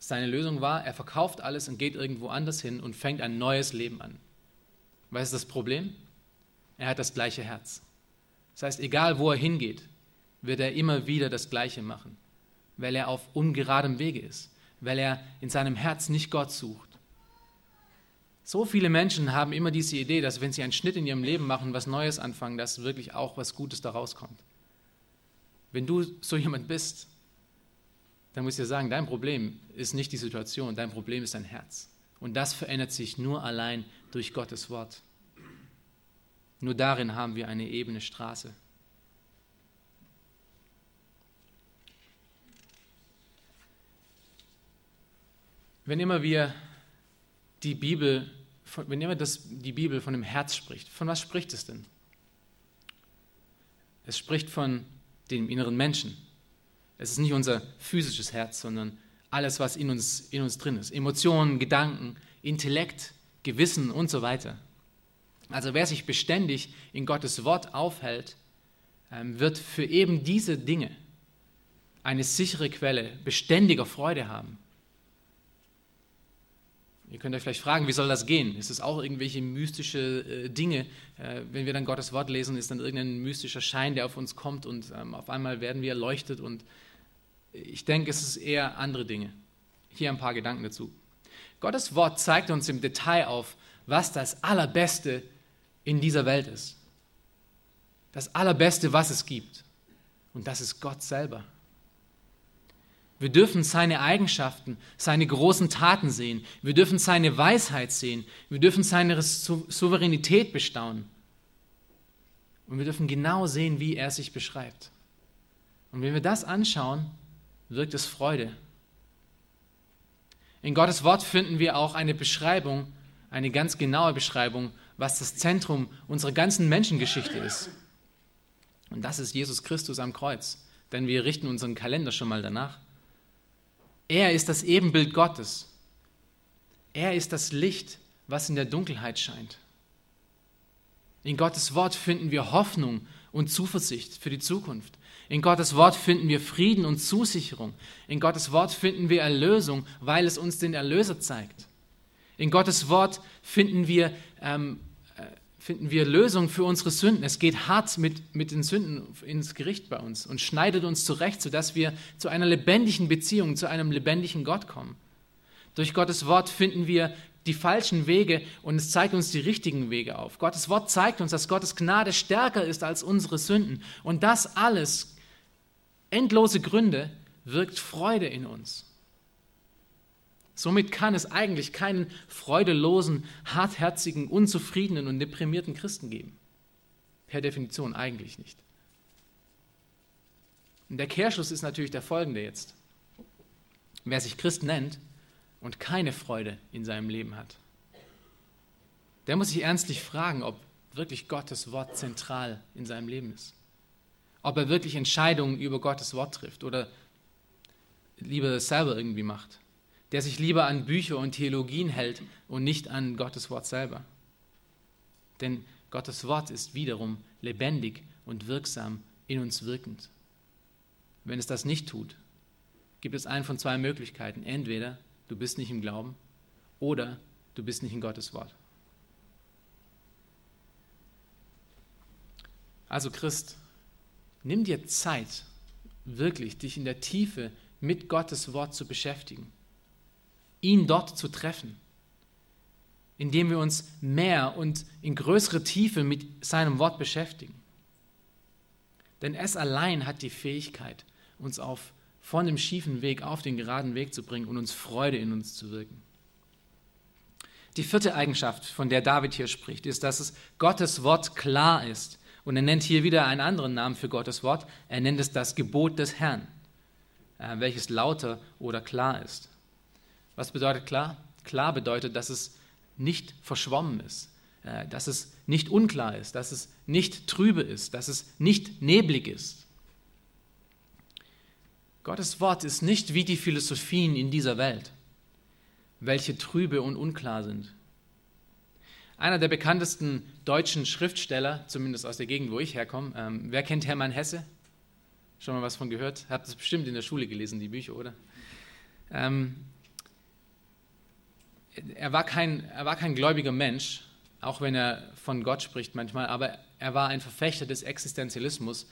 Seine Lösung war, er verkauft alles und geht irgendwo anders hin und fängt ein neues Leben an. Was ist das Problem? Er hat das gleiche Herz. Das heißt, egal wo er hingeht, wird er immer wieder das Gleiche machen, weil er auf ungeradem Wege ist, weil er in seinem Herz nicht Gott sucht, so viele Menschen haben immer diese Idee, dass wenn sie einen Schnitt in ihrem Leben machen, was Neues anfangen, dass wirklich auch was Gutes daraus kommt. Wenn du so jemand bist, dann muss ich dir sagen, dein Problem ist nicht die Situation, dein Problem ist dein Herz. Und das verändert sich nur allein durch Gottes Wort. Nur darin haben wir eine ebene Straße. Wenn immer wir die Bibel wenn jemand das, die Bibel von dem Herz spricht, von was spricht es denn? Es spricht von dem inneren Menschen. Es ist nicht unser physisches Herz, sondern alles, was in uns, in uns drin ist. Emotionen, Gedanken, Intellekt, Gewissen und so weiter. Also wer sich beständig in Gottes Wort aufhält, ähm, wird für eben diese Dinge eine sichere Quelle beständiger Freude haben. Ihr könnt euch vielleicht fragen, wie soll das gehen? Ist es auch irgendwelche mystische äh, Dinge? Äh, wenn wir dann Gottes Wort lesen, ist dann irgendein mystischer Schein, der auf uns kommt und ähm, auf einmal werden wir erleuchtet. Und ich denke, es ist eher andere Dinge. Hier ein paar Gedanken dazu. Gottes Wort zeigt uns im Detail auf, was das Allerbeste in dieser Welt ist. Das Allerbeste, was es gibt. Und das ist Gott selber. Wir dürfen seine Eigenschaften, seine großen Taten sehen. Wir dürfen seine Weisheit sehen. Wir dürfen seine Souveränität bestaunen. Und wir dürfen genau sehen, wie er sich beschreibt. Und wenn wir das anschauen, wirkt es Freude. In Gottes Wort finden wir auch eine Beschreibung, eine ganz genaue Beschreibung, was das Zentrum unserer ganzen Menschengeschichte ist. Und das ist Jesus Christus am Kreuz. Denn wir richten unseren Kalender schon mal danach. Er ist das Ebenbild Gottes. Er ist das Licht, was in der Dunkelheit scheint. In Gottes Wort finden wir Hoffnung und Zuversicht für die Zukunft. In Gottes Wort finden wir Frieden und Zusicherung. In Gottes Wort finden wir Erlösung, weil es uns den Erlöser zeigt. In Gottes Wort finden wir, ähm, äh, finden wir Lösung für unsere Sünden. Es geht hart mit, mit den Sünden ins Gericht bei uns und schneidet uns zurecht, sodass wir zu einer lebendigen Beziehung, zu einem lebendigen Gott kommen. Durch Gottes Wort finden wir die falschen Wege und es zeigt uns die richtigen Wege auf. Gottes Wort zeigt uns, dass Gottes Gnade stärker ist als unsere Sünden. Und das alles endlose Gründe wirkt Freude in uns. Somit kann es eigentlich keinen freudelosen, hartherzigen, unzufriedenen und deprimierten Christen geben. Per Definition eigentlich nicht. Und der Kehrschluss ist natürlich der folgende jetzt. Wer sich Christ nennt und keine Freude in seinem Leben hat, der muss sich ernstlich fragen, ob wirklich Gottes Wort zentral in seinem Leben ist ob er wirklich Entscheidungen über Gottes Wort trifft oder lieber selber irgendwie macht, der sich lieber an Bücher und Theologien hält und nicht an Gottes Wort selber. Denn Gottes Wort ist wiederum lebendig und wirksam in uns wirkend. Wenn es das nicht tut, gibt es einen von zwei Möglichkeiten. Entweder du bist nicht im Glauben oder du bist nicht in Gottes Wort. Also Christ, Nimm dir Zeit, wirklich dich in der Tiefe mit Gottes Wort zu beschäftigen, ihn dort zu treffen, indem wir uns mehr und in größere Tiefe mit seinem Wort beschäftigen. Denn es allein hat die Fähigkeit, uns auf, von dem schiefen Weg auf den geraden Weg zu bringen und uns Freude in uns zu wirken. Die vierte Eigenschaft, von der David hier spricht, ist, dass es Gottes Wort klar ist und er nennt hier wieder einen anderen Namen für Gottes Wort. Er nennt es das Gebot des Herrn, äh, welches lauter oder klar ist. Was bedeutet klar? Klar bedeutet, dass es nicht verschwommen ist, äh, dass es nicht unklar ist, dass es nicht trübe ist, dass es nicht neblig ist. Gottes Wort ist nicht wie die Philosophien in dieser Welt, welche trübe und unklar sind. Einer der bekanntesten deutschen Schriftsteller, zumindest aus der Gegend, wo ich herkomme, ähm, wer kennt Hermann Hesse? Schon mal was von gehört? Habt es bestimmt in der Schule gelesen, die Bücher, oder? Ähm, er, war kein, er war kein gläubiger Mensch, auch wenn er von Gott spricht manchmal, aber er war ein Verfechter des Existenzialismus.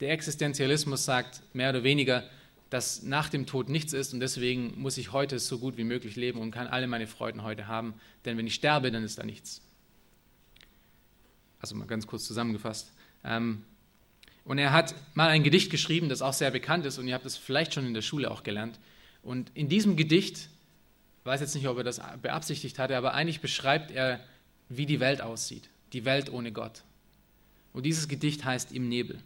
Der Existenzialismus sagt mehr oder weniger, dass nach dem Tod nichts ist und deswegen muss ich heute so gut wie möglich leben und kann alle meine Freuden heute haben, denn wenn ich sterbe, dann ist da nichts. Also mal ganz kurz zusammengefasst. Ähm, und er hat mal ein Gedicht geschrieben, das auch sehr bekannt ist und ihr habt es vielleicht schon in der Schule auch gelernt. Und in diesem Gedicht, ich weiß jetzt nicht, ob er das beabsichtigt hatte, aber eigentlich beschreibt er, wie die Welt aussieht. Die Welt ohne Gott. Und dieses Gedicht heißt Im Nebel.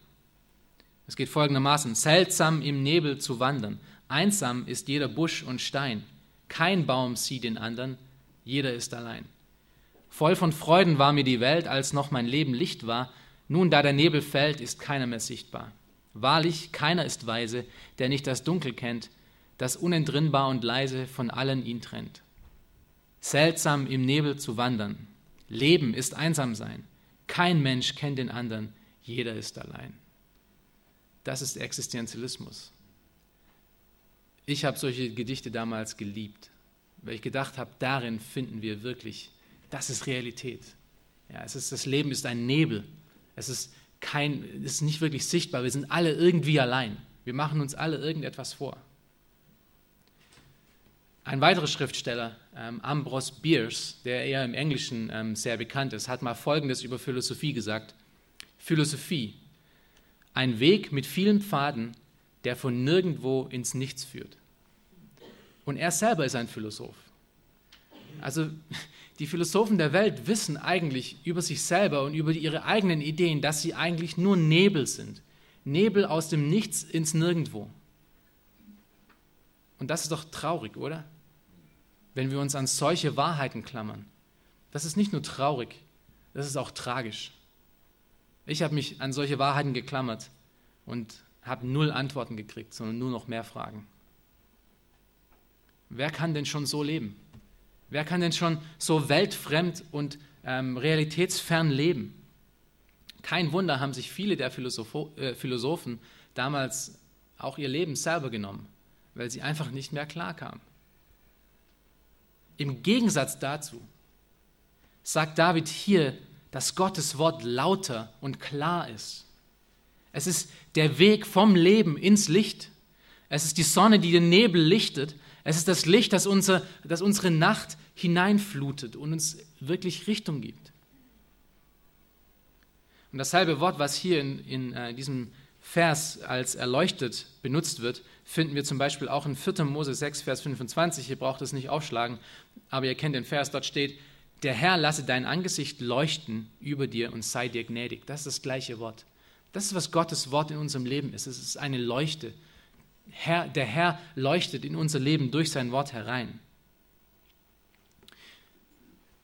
Es geht folgendermaßen: Seltsam im Nebel zu wandern. Einsam ist jeder Busch und Stein. Kein Baum sieht den anderen, jeder ist allein. Voll von Freuden war mir die Welt, als noch mein Leben Licht war. Nun, da der Nebel fällt, ist keiner mehr sichtbar. Wahrlich, keiner ist weise, der nicht das Dunkel kennt, das unentrinnbar und leise von allen ihn trennt. Seltsam im Nebel zu wandern. Leben ist einsam sein. Kein Mensch kennt den anderen, jeder ist allein. Das ist Existenzialismus. Ich habe solche Gedichte damals geliebt, weil ich gedacht habe, darin finden wir wirklich das ist Realität. Ja, es ist, das Leben ist ein Nebel. Es ist, kein, es ist nicht wirklich sichtbar. Wir sind alle irgendwie allein. Wir machen uns alle irgendetwas vor. Ein weiterer Schriftsteller, ähm, Ambrose Bierce, der eher im Englischen ähm, sehr bekannt ist, hat mal Folgendes über Philosophie gesagt. Philosophie, ein Weg mit vielen Pfaden, der von nirgendwo ins Nichts führt. Und er selber ist ein Philosoph. Also die Philosophen der Welt wissen eigentlich über sich selber und über ihre eigenen Ideen, dass sie eigentlich nur Nebel sind. Nebel aus dem Nichts ins Nirgendwo. Und das ist doch traurig, oder? Wenn wir uns an solche Wahrheiten klammern. Das ist nicht nur traurig, das ist auch tragisch. Ich habe mich an solche Wahrheiten geklammert und habe null Antworten gekriegt, sondern nur noch mehr Fragen. Wer kann denn schon so leben? Wer kann denn schon so weltfremd und ähm, realitätsfern leben? Kein Wunder haben sich viele der Philosopho äh, Philosophen damals auch ihr Leben selber genommen, weil sie einfach nicht mehr klarkamen. Im Gegensatz dazu sagt David hier, dass Gottes Wort lauter und klar ist. Es ist der Weg vom Leben ins Licht. Es ist die Sonne, die den Nebel lichtet. Es ist das Licht, das, unser, das unsere Nacht hineinflutet und uns wirklich Richtung gibt. Und dasselbe Wort, was hier in, in äh, diesem Vers als erleuchtet benutzt wird, finden wir zum Beispiel auch in 4. Mose 6, Vers 25. Ihr braucht es nicht aufschlagen, aber ihr kennt den Vers, dort steht, der Herr lasse dein Angesicht leuchten über dir und sei dir gnädig. Das ist das gleiche Wort. Das ist, was Gottes Wort in unserem Leben ist. Es ist eine Leuchte. Herr, der Herr leuchtet in unser Leben durch sein Wort herein.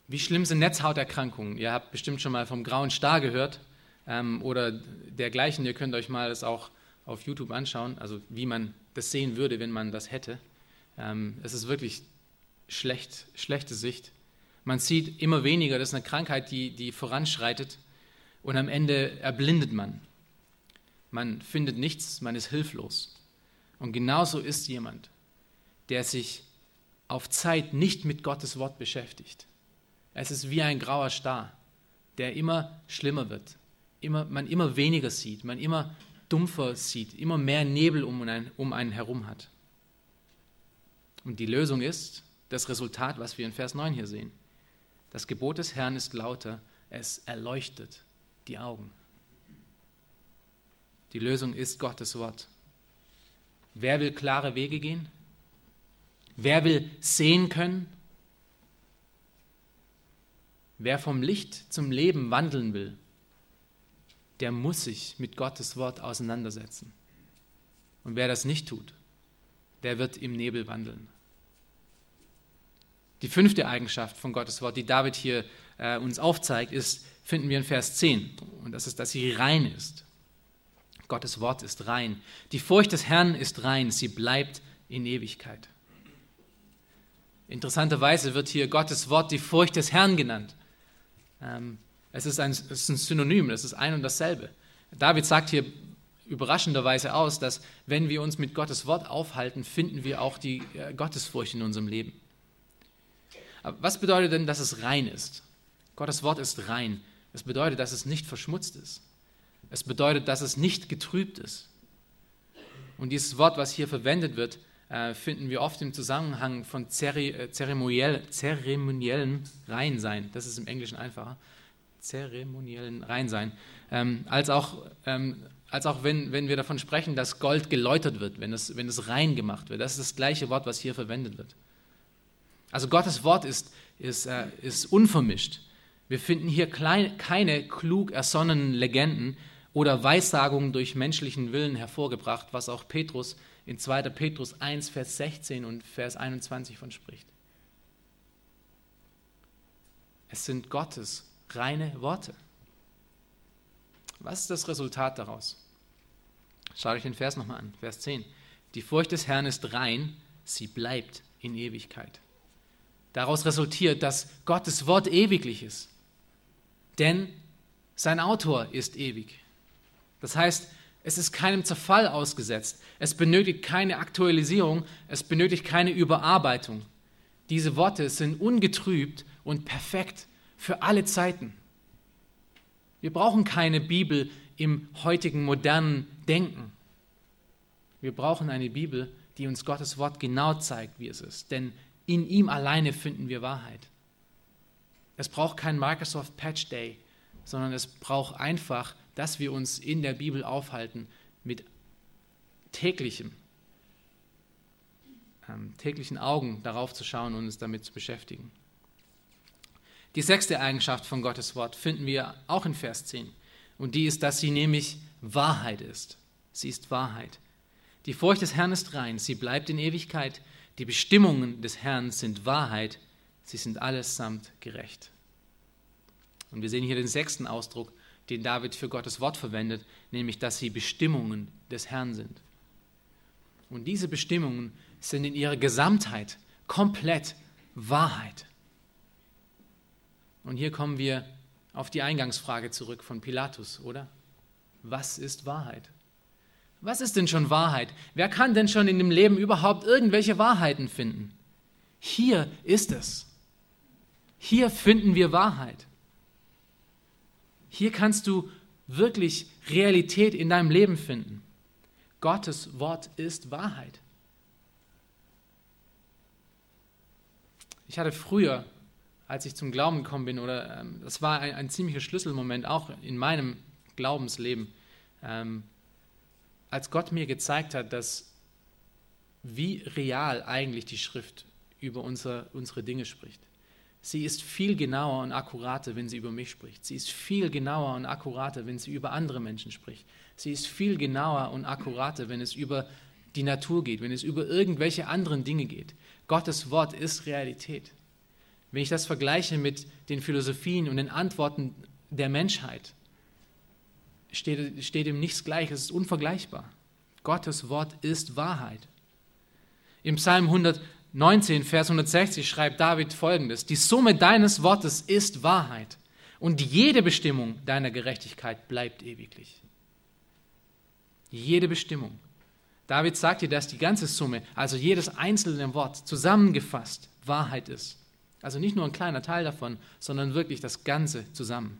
Wie schlimm sind Netzhauterkrankungen? Ihr habt bestimmt schon mal vom grauen Star gehört ähm, oder dergleichen. Ihr könnt euch mal das auch auf YouTube anschauen, also wie man das sehen würde, wenn man das hätte. Ähm, es ist wirklich schlecht, schlechte Sicht. Man sieht immer weniger, das ist eine Krankheit, die, die voranschreitet und am Ende erblindet man. Man findet nichts, man ist hilflos. Und genauso ist jemand, der sich auf Zeit nicht mit Gottes Wort beschäftigt. Es ist wie ein grauer Star, der immer schlimmer wird, immer, man immer weniger sieht, man immer dumpfer sieht, immer mehr Nebel um einen, um einen herum hat. Und die Lösung ist das Resultat, was wir in Vers 9 hier sehen. Das Gebot des Herrn ist lauter, es erleuchtet die Augen. Die Lösung ist Gottes Wort. Wer will klare Wege gehen? Wer will sehen können? Wer vom Licht zum Leben wandeln will, der muss sich mit Gottes Wort auseinandersetzen. Und wer das nicht tut, der wird im Nebel wandeln. Die fünfte Eigenschaft von Gottes Wort, die David hier äh, uns aufzeigt, ist, finden wir in Vers 10. Und das ist, dass sie rein ist. Gottes Wort ist rein. Die Furcht des Herrn ist rein. Sie bleibt in Ewigkeit. Interessanterweise wird hier Gottes Wort die Furcht des Herrn genannt. Ähm, es, ist ein, es ist ein Synonym, es ist ein und dasselbe. David sagt hier überraschenderweise aus, dass wenn wir uns mit Gottes Wort aufhalten, finden wir auch die äh, Gottesfurcht in unserem Leben. Aber was bedeutet denn, dass es rein ist? Gottes Wort ist rein. Es bedeutet, dass es nicht verschmutzt ist. Es bedeutet, dass es nicht getrübt ist. Und dieses Wort, was hier verwendet wird, äh, finden wir oft im Zusammenhang von äh, zeremoniell, zeremoniellen Reinsein. Das ist im Englischen einfacher. Zeremoniellen Reinsein. Ähm, als auch, ähm, als auch wenn, wenn wir davon sprechen, dass Gold geläutert wird, wenn es, wenn es rein gemacht wird. Das ist das gleiche Wort, was hier verwendet wird. Also Gottes Wort ist, ist, äh, ist unvermischt. Wir finden hier klein, keine klug ersonnenen Legenden oder Weissagungen durch menschlichen Willen hervorgebracht, was auch Petrus in 2. Petrus 1, Vers 16 und Vers 21 von spricht. Es sind Gottes reine Worte. Was ist das Resultat daraus? Schaut euch den Vers nochmal an, Vers 10. Die Furcht des Herrn ist rein, sie bleibt in Ewigkeit. Daraus resultiert, dass Gottes Wort ewiglich ist. Denn sein Autor ist ewig. Das heißt, es ist keinem Zerfall ausgesetzt. Es benötigt keine Aktualisierung, es benötigt keine Überarbeitung. Diese Worte sind ungetrübt und perfekt für alle Zeiten. Wir brauchen keine Bibel im heutigen modernen Denken. Wir brauchen eine Bibel, die uns Gottes Wort genau zeigt, wie es ist. Denn in ihm alleine finden wir Wahrheit. Es braucht kein Microsoft Patch Day, sondern es braucht einfach, dass wir uns in der Bibel aufhalten mit täglichem, ähm, täglichen Augen darauf zu schauen und uns damit zu beschäftigen. Die sechste Eigenschaft von Gottes Wort finden wir auch in Vers 10. Und die ist, dass sie nämlich Wahrheit ist. Sie ist Wahrheit. Die Furcht des Herrn ist rein, sie bleibt in Ewigkeit. Die Bestimmungen des Herrn sind Wahrheit, sie sind allesamt gerecht. Und wir sehen hier den sechsten Ausdruck, den David für Gottes Wort verwendet, nämlich dass sie Bestimmungen des Herrn sind. Und diese Bestimmungen sind in ihrer Gesamtheit komplett Wahrheit. Und hier kommen wir auf die Eingangsfrage zurück von Pilatus, oder? Was ist Wahrheit? Was ist denn schon Wahrheit? Wer kann denn schon in dem Leben überhaupt irgendwelche Wahrheiten finden? Hier ist es. Hier finden wir Wahrheit. Hier kannst du wirklich Realität in deinem Leben finden. Gottes Wort ist Wahrheit. Ich hatte früher als ich zum Glauben gekommen bin, oder ähm, das war ein, ein, ziemlicher Schlüsselmoment auch in meinem Glaubensleben, ähm, als Gott mir gezeigt hat, dass wie real eigentlich die Schrift über unser, unsere Dinge spricht. Sie ist viel genauer und akkurater, wenn sie über mich spricht. Sie ist viel genauer und akkurater, wenn sie über andere Menschen spricht. Sie ist viel genauer und akkurater, wenn es über die Natur geht, wenn es über irgendwelche anderen Dinge geht. Gottes Wort ist Realität. Wenn ich das vergleiche mit den Philosophien und den Antworten der Menschheit, steht, steht ihm nichts gleich, es ist unvergleichbar. Gottes Wort ist Wahrheit. Im Psalm 119, Vers 160 schreibt David folgendes: Die Summe deines Wortes ist Wahrheit und jede Bestimmung deiner Gerechtigkeit bleibt ewiglich. Jede Bestimmung. David sagt dir, dass die ganze Summe, also jedes einzelne Wort zusammengefasst, Wahrheit ist. Also nicht nur ein kleiner Teil davon, sondern wirklich das Ganze zusammen.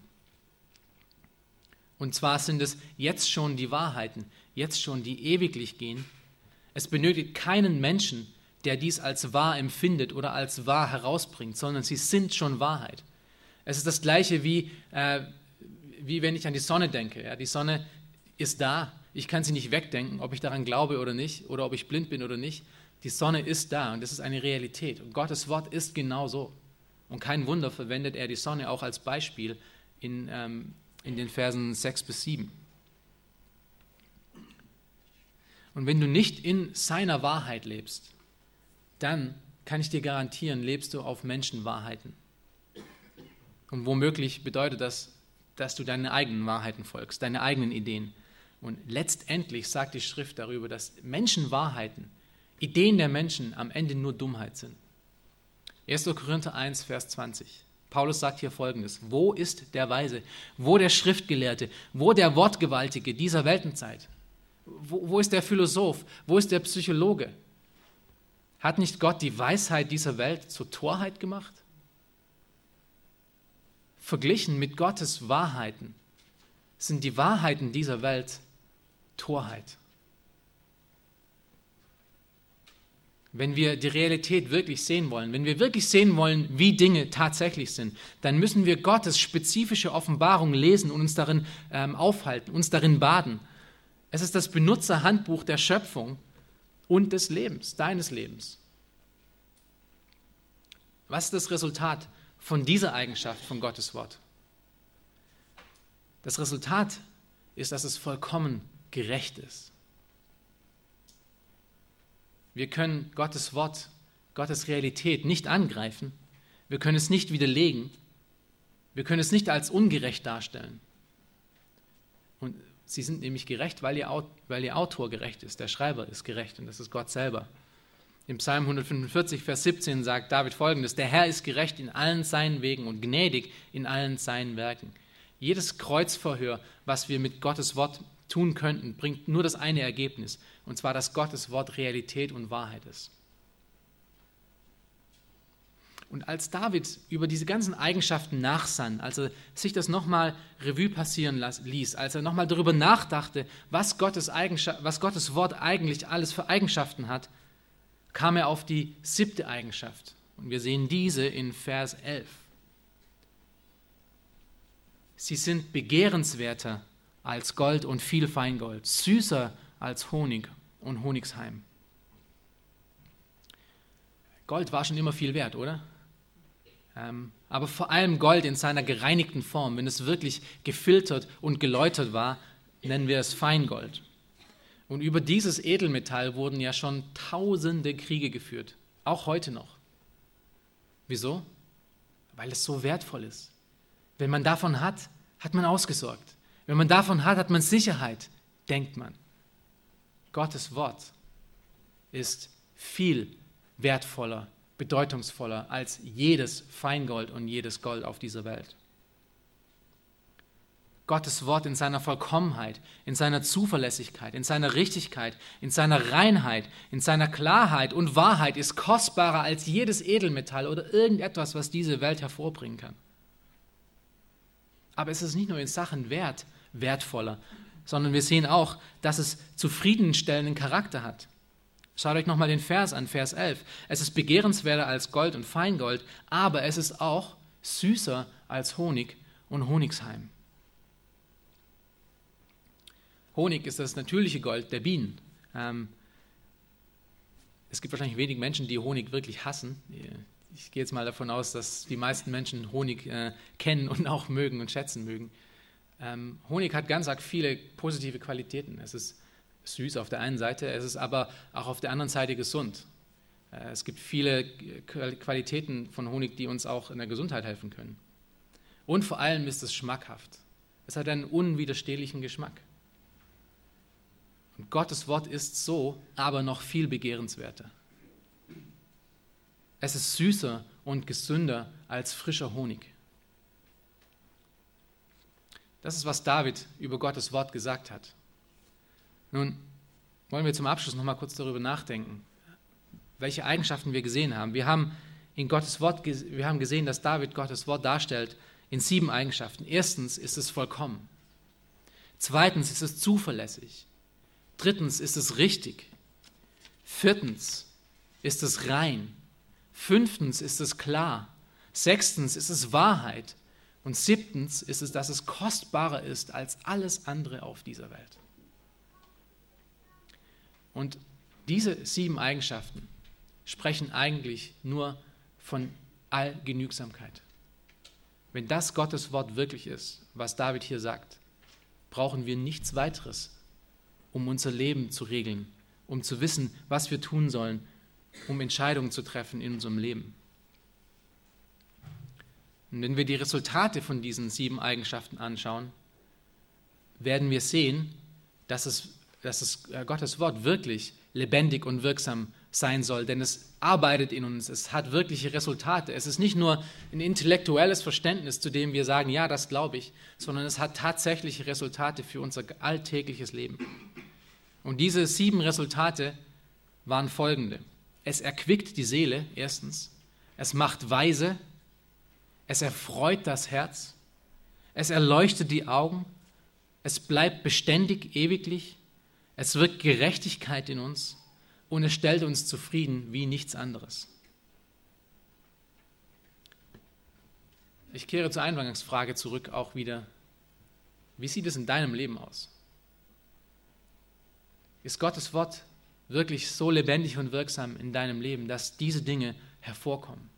Und zwar sind es jetzt schon die Wahrheiten, jetzt schon die ewiglich gehen. Es benötigt keinen Menschen, der dies als wahr empfindet oder als wahr herausbringt, sondern sie sind schon Wahrheit. Es ist das gleiche wie, äh, wie wenn ich an die Sonne denke. Ja, die Sonne ist da, ich kann sie nicht wegdenken, ob ich daran glaube oder nicht, oder ob ich blind bin oder nicht. Die Sonne ist da und das ist eine Realität. Und Gottes Wort ist genau so. Und kein Wunder verwendet er die Sonne auch als Beispiel in, ähm, in den Versen 6 bis 7. Und wenn du nicht in seiner Wahrheit lebst, dann kann ich dir garantieren, lebst du auf Menschenwahrheiten. Und womöglich bedeutet das, dass du deine eigenen Wahrheiten folgst, deine eigenen Ideen. Und letztendlich sagt die Schrift darüber, dass Menschenwahrheiten Ideen der Menschen am Ende nur Dummheit sind. 1. Korinther 1, Vers 20. Paulus sagt hier folgendes: Wo ist der Weise? Wo der Schriftgelehrte? Wo der Wortgewaltige dieser Weltenzeit? Wo, wo ist der Philosoph? Wo ist der Psychologe? Hat nicht Gott die Weisheit dieser Welt zur Torheit gemacht? Verglichen mit Gottes Wahrheiten sind die Wahrheiten dieser Welt Torheit. wenn wir die Realität wirklich sehen wollen, wenn wir wirklich sehen wollen, wie Dinge tatsächlich sind, dann müssen wir Gottes spezifische Offenbarung lesen und uns darin ähm, aufhalten, uns darin baden. Es ist das Benutzerhandbuch der Schöpfung und des Lebens, deines Lebens. Was ist das Resultat von dieser Eigenschaft von Gottes Wort? Das Resultat ist, dass es vollkommen gerecht ist. Wir können Gottes Wort, Gottes Realität nicht angreifen. Wir können es nicht widerlegen. Wir können es nicht als ungerecht darstellen. Und sie sind nämlich gerecht, weil ihr, weil ihr Autor gerecht ist. Der Schreiber ist gerecht und das ist Gott selber. Im Psalm 145, Vers 17 sagt David folgendes: Der Herr ist gerecht in allen seinen Wegen und gnädig in allen seinen Werken. Jedes Kreuzverhör, was wir mit Gottes Wort tun könnten, bringt nur das eine Ergebnis, und zwar, dass Gottes Wort Realität und Wahrheit ist. Und als David über diese ganzen Eigenschaften nachsann, als er sich das nochmal Revue passieren ließ, als er nochmal darüber nachdachte, was Gottes, was Gottes Wort eigentlich alles für Eigenschaften hat, kam er auf die siebte Eigenschaft. Und wir sehen diese in Vers 11. Sie sind begehrenswerter als Gold und viel Feingold, süßer als Honig und Honigsheim. Gold war schon immer viel wert, oder? Ähm, aber vor allem Gold in seiner gereinigten Form, wenn es wirklich gefiltert und geläutert war, nennen wir es Feingold. Und über dieses Edelmetall wurden ja schon tausende Kriege geführt, auch heute noch. Wieso? Weil es so wertvoll ist. Wenn man davon hat, hat man ausgesorgt. Wenn man davon hat, hat man Sicherheit, denkt man. Gottes Wort ist viel wertvoller, bedeutungsvoller als jedes Feingold und jedes Gold auf dieser Welt. Gottes Wort in seiner Vollkommenheit, in seiner Zuverlässigkeit, in seiner Richtigkeit, in seiner Reinheit, in seiner Klarheit und Wahrheit ist kostbarer als jedes Edelmetall oder irgendetwas, was diese Welt hervorbringen kann. Aber es ist nicht nur in Sachen Wert wertvoller, sondern wir sehen auch, dass es zufriedenstellenden Charakter hat. Schaut euch nochmal den Vers an, Vers 11. Es ist begehrenswerter als Gold und Feingold, aber es ist auch süßer als Honig und Honigsheim. Honig ist das natürliche Gold der Bienen. Ähm, es gibt wahrscheinlich wenig Menschen, die Honig wirklich hassen. Ich gehe jetzt mal davon aus, dass die meisten Menschen Honig äh, kennen und auch mögen und schätzen mögen. Ähm, Honig hat ganz arg viele positive Qualitäten. Es ist süß auf der einen Seite, es ist aber auch auf der anderen Seite gesund. Äh, es gibt viele Qualitäten von Honig, die uns auch in der Gesundheit helfen können. Und vor allem ist es schmackhaft. Es hat einen unwiderstehlichen Geschmack. Und Gottes Wort ist so, aber noch viel begehrenswerter. Es ist süßer und gesünder als frischer Honig. Das ist, was David über Gottes Wort gesagt hat. Nun wollen wir zum Abschluss noch mal kurz darüber nachdenken, welche Eigenschaften wir gesehen haben. Wir haben in Gottes Wort, wir haben gesehen, dass David Gottes Wort darstellt in sieben Eigenschaften. Erstens ist es vollkommen. Zweitens ist es zuverlässig. Drittens ist es richtig. Viertens ist es rein. Fünftens ist es klar. Sechstens ist es Wahrheit. Und siebtens ist es, dass es kostbarer ist als alles andere auf dieser Welt. Und diese sieben Eigenschaften sprechen eigentlich nur von Allgenügsamkeit. Wenn das Gottes Wort wirklich ist, was David hier sagt, brauchen wir nichts weiteres um unser Leben zu regeln, um zu wissen, was wir tun sollen, um Entscheidungen zu treffen in unserem Leben. Und wenn wir die Resultate von diesen sieben Eigenschaften anschauen, werden wir sehen, dass es, dass es äh, Gottes Wort wirklich lebendig und wirksam sein soll, denn es arbeitet in uns, es hat wirkliche Resultate. Es ist nicht nur ein intellektuelles Verständnis, zu dem wir sagen, ja, das glaube ich, sondern es hat tatsächliche Resultate für unser alltägliches Leben. Und diese sieben Resultate waren folgende. Es erquickt die Seele, erstens. Es macht weise. Es erfreut das Herz. Es erleuchtet die Augen. Es bleibt beständig, ewiglich. Es wirkt Gerechtigkeit in uns. Und es stellt uns zufrieden wie nichts anderes. Ich kehre zur Eingangsfrage zurück auch wieder. Wie sieht es in deinem Leben aus? ist Gottes Wort wirklich so lebendig und wirksam in deinem Leben, dass diese Dinge hervorkommen,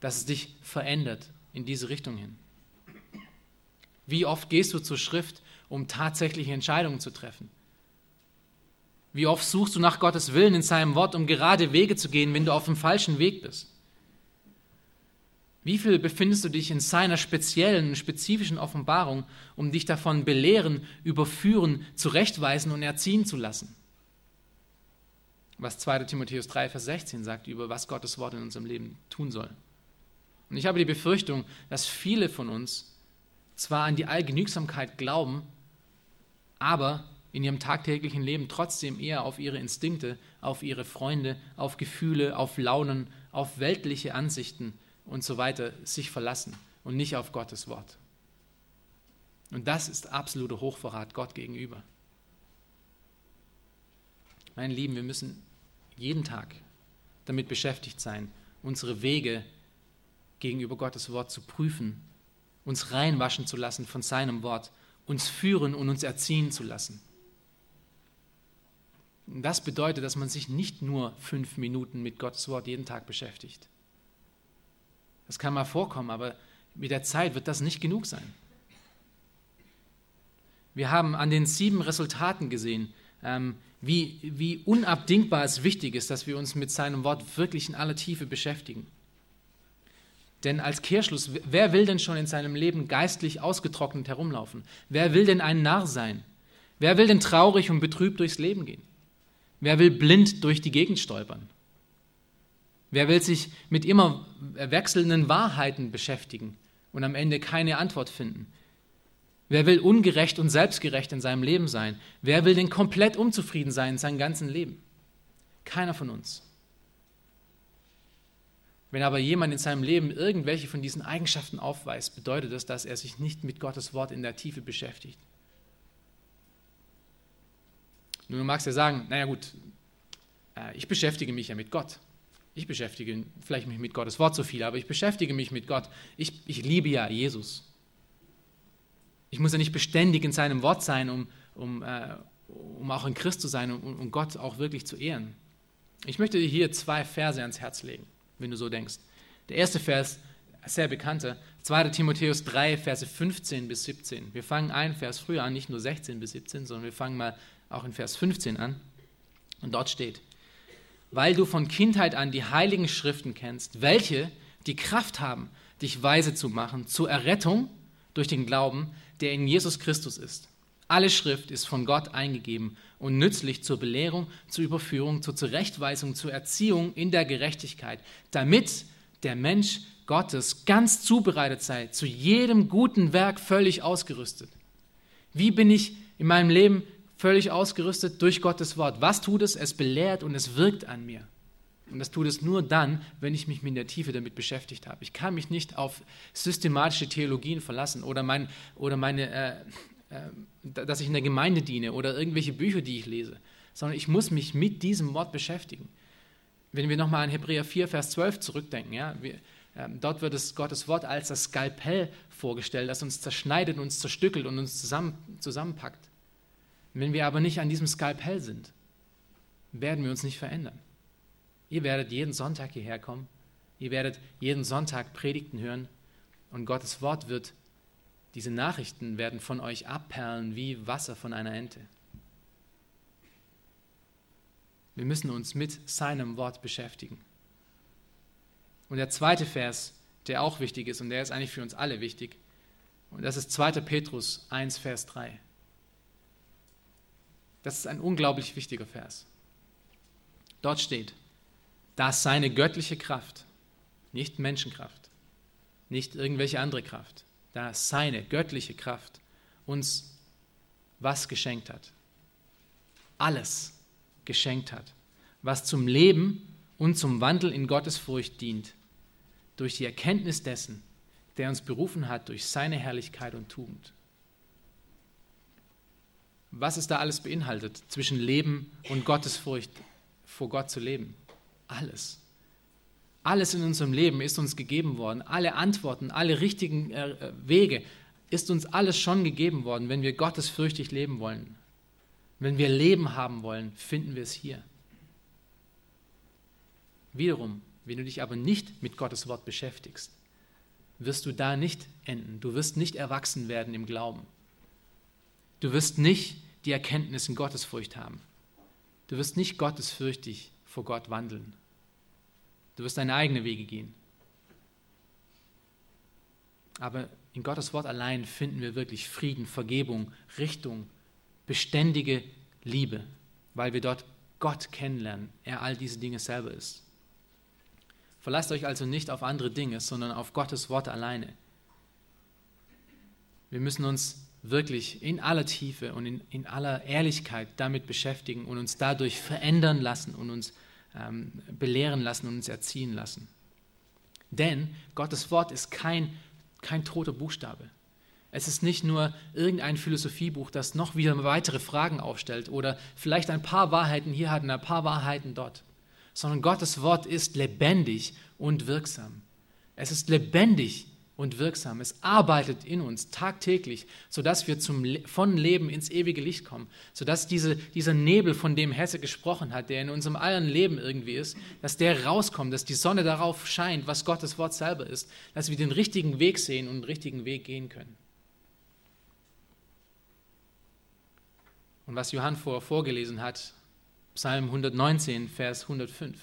dass es dich verändert in diese Richtung hin. Wie oft gehst du zur Schrift, um tatsächliche Entscheidungen zu treffen? Wie oft suchst du nach Gottes Willen in seinem Wort, um gerade Wege zu gehen, wenn du auf dem falschen Weg bist? Wie viel befindest du dich in seiner speziellen, spezifischen Offenbarung, um dich davon belehren, überführen, zurechtweisen und erziehen zu lassen? was 2. Timotheus 3, Vers 16 sagt, über was Gottes Wort in unserem Leben tun soll. Und ich habe die Befürchtung, dass viele von uns zwar an die Allgenügsamkeit glauben, aber in ihrem tagtäglichen Leben trotzdem eher auf ihre Instinkte, auf ihre Freunde, auf Gefühle, auf Launen, auf weltliche Ansichten und so weiter sich verlassen und nicht auf Gottes Wort. Und das ist absoluter Hochverrat Gott gegenüber. Meine Lieben, wir müssen jeden Tag damit beschäftigt sein, unsere Wege gegenüber Gottes Wort zu prüfen, uns reinwaschen zu lassen von seinem Wort, uns führen und uns erziehen zu lassen. Das bedeutet, dass man sich nicht nur fünf Minuten mit Gottes Wort jeden Tag beschäftigt. Das kann mal vorkommen, aber mit der Zeit wird das nicht genug sein. Wir haben an den sieben Resultaten gesehen, ähm, wie, wie unabdingbar es wichtig ist, dass wir uns mit seinem Wort wirklich in aller Tiefe beschäftigen. Denn als Kehrschluss, wer will denn schon in seinem Leben geistlich ausgetrocknet herumlaufen? Wer will denn ein Narr sein? Wer will denn traurig und betrübt durchs Leben gehen? Wer will blind durch die Gegend stolpern? Wer will sich mit immer wechselnden Wahrheiten beschäftigen und am Ende keine Antwort finden? Wer will ungerecht und selbstgerecht in seinem Leben sein? Wer will denn komplett unzufrieden sein in seinem ganzen Leben? Keiner von uns. Wenn aber jemand in seinem Leben irgendwelche von diesen Eigenschaften aufweist, bedeutet das, dass er sich nicht mit Gottes Wort in der Tiefe beschäftigt. Nun, du magst ja sagen, naja gut, äh, ich beschäftige mich ja mit Gott. Ich beschäftige vielleicht mich mit Gottes Wort so viel, aber ich beschäftige mich mit Gott. Ich, ich liebe ja Jesus. Ich muss ja nicht beständig in seinem Wort sein, um, um, äh, um auch in Christ zu sein und um, Gott auch wirklich zu ehren. Ich möchte dir hier zwei Verse ans Herz legen, wenn du so denkst. Der erste Vers, sehr bekannter, 2. Timotheus 3, Verse 15 bis 17. Wir fangen einen Vers früher an, nicht nur 16 bis 17, sondern wir fangen mal auch in Vers 15 an. Und dort steht, weil du von Kindheit an die heiligen Schriften kennst, welche die Kraft haben, dich weise zu machen zur Errettung durch den Glauben, der in Jesus Christus ist. Alle Schrift ist von Gott eingegeben und nützlich zur Belehrung, zur Überführung, zur Zurechtweisung, zur Erziehung in der Gerechtigkeit, damit der Mensch Gottes ganz zubereitet sei, zu jedem guten Werk völlig ausgerüstet. Wie bin ich in meinem Leben völlig ausgerüstet durch Gottes Wort. Was tut es? Es belehrt und es wirkt an mir. Und das tut es nur dann, wenn ich mich in der Tiefe damit beschäftigt habe. Ich kann mich nicht auf systematische Theologien verlassen oder, mein, oder meine, äh, äh, dass ich in der Gemeinde diene oder irgendwelche Bücher, die ich lese, sondern ich muss mich mit diesem Wort beschäftigen. Wenn wir nochmal an Hebräer 4, Vers 12 zurückdenken, ja, wir, äh, dort wird es Gottes Wort als das Skalpell vorgestellt, das uns zerschneidet, uns zerstückelt und uns zusammen, zusammenpackt. Wenn wir aber nicht an diesem Skalpell sind, werden wir uns nicht verändern. Ihr werdet jeden Sonntag hierher kommen, ihr werdet jeden Sonntag Predigten hören und Gottes Wort wird, diese Nachrichten werden von euch abperlen wie Wasser von einer Ente. Wir müssen uns mit seinem Wort beschäftigen. Und der zweite Vers, der auch wichtig ist und der ist eigentlich für uns alle wichtig, und das ist 2. Petrus 1, Vers 3. Das ist ein unglaublich wichtiger Vers. Dort steht, dass seine göttliche Kraft, nicht Menschenkraft, nicht irgendwelche andere Kraft, da seine göttliche Kraft uns was geschenkt hat. Alles geschenkt hat, was zum Leben und zum Wandel in Gottes Furcht dient, durch die Erkenntnis dessen, der uns berufen hat durch seine Herrlichkeit und Tugend was es da alles beinhaltet, zwischen Leben und Gottesfurcht, vor Gott zu leben. Alles. Alles in unserem Leben ist uns gegeben worden. Alle Antworten, alle richtigen äh, Wege ist uns alles schon gegeben worden, wenn wir gottesfürchtig leben wollen. Wenn wir Leben haben wollen, finden wir es hier. Wiederum, wenn du dich aber nicht mit Gottes Wort beschäftigst, wirst du da nicht enden. Du wirst nicht erwachsen werden im Glauben. Du wirst nicht die Erkenntnis in Gottesfurcht haben. Du wirst nicht gottesfürchtig vor Gott wandeln. Du wirst deine eigenen Wege gehen. Aber in Gottes Wort allein finden wir wirklich Frieden, Vergebung, Richtung, beständige Liebe, weil wir dort Gott kennenlernen, er all diese Dinge selber ist. Verlasst euch also nicht auf andere Dinge, sondern auf Gottes Wort alleine. Wir müssen uns wirklich in aller Tiefe und in, in aller Ehrlichkeit damit beschäftigen und uns dadurch verändern lassen und uns ähm, belehren lassen und uns erziehen lassen. Denn Gottes Wort ist kein, kein toter Buchstabe. Es ist nicht nur irgendein Philosophiebuch, das noch wieder weitere Fragen aufstellt oder vielleicht ein paar Wahrheiten hier hat und ein paar Wahrheiten dort, sondern Gottes Wort ist lebendig und wirksam. Es ist lebendig und wirksam. Es arbeitet in uns tagtäglich, sodass wir zum, von Leben ins ewige Licht kommen, sodass diese, dieser Nebel, von dem Hesse gesprochen hat, der in unserem allen Leben irgendwie ist, dass der rauskommt, dass die Sonne darauf scheint, was Gottes Wort selber ist, dass wir den richtigen Weg sehen und den richtigen Weg gehen können. Und was Johann vorher vorgelesen hat, Psalm 119, Vers 105,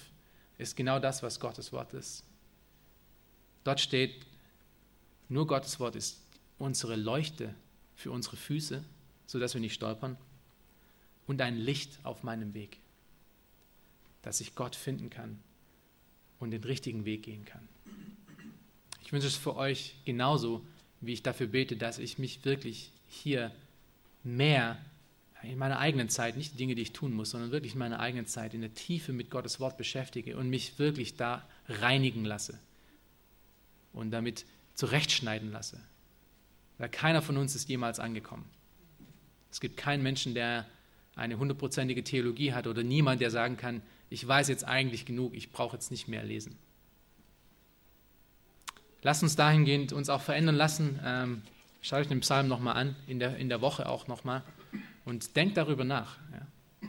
ist genau das, was Gottes Wort ist. Dort steht, nur Gottes Wort ist unsere Leuchte für unsere Füße, sodass wir nicht stolpern, und ein Licht auf meinem Weg, dass ich Gott finden kann und den richtigen Weg gehen kann. Ich wünsche es für euch genauso, wie ich dafür bete, dass ich mich wirklich hier mehr in meiner eigenen Zeit, nicht die Dinge, die ich tun muss, sondern wirklich in meiner eigenen Zeit in der Tiefe mit Gottes Wort beschäftige und mich wirklich da reinigen lasse und damit zurechtschneiden lasse. Weil keiner von uns ist jemals angekommen. Es gibt keinen Menschen, der eine hundertprozentige Theologie hat oder niemand, der sagen kann, ich weiß jetzt eigentlich genug, ich brauche jetzt nicht mehr lesen. Lass uns dahingehend uns auch verändern lassen. Ähm, schaut euch den Psalm nochmal an, in der, in der Woche auch nochmal und denkt darüber nach. Ja.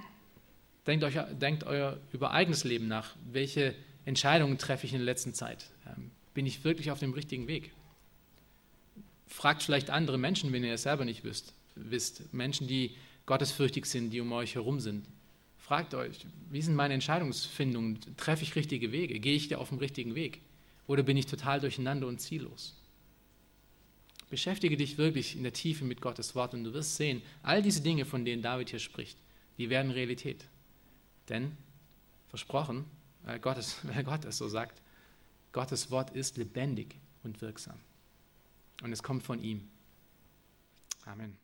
Denkt, euch, denkt euer über eigenes Leben nach. Welche Entscheidungen treffe ich in der letzten Zeit? Ähm, bin ich wirklich auf dem richtigen Weg? Fragt vielleicht andere Menschen, wenn ihr es selber nicht wisst. wisst. Menschen, die gottesfürchtig sind, die um euch herum sind. Fragt euch, wie sind meine Entscheidungsfindungen? Treffe ich richtige Wege? Gehe ich da auf dem richtigen Weg? Oder bin ich total durcheinander und ziellos? Beschäftige dich wirklich in der Tiefe mit Gottes Wort und du wirst sehen, all diese Dinge, von denen David hier spricht, die werden Realität. Denn, versprochen, weil Gott [laughs] weil Gott es so sagt, Gottes Wort ist lebendig und wirksam. Und es kommt von ihm. Amen.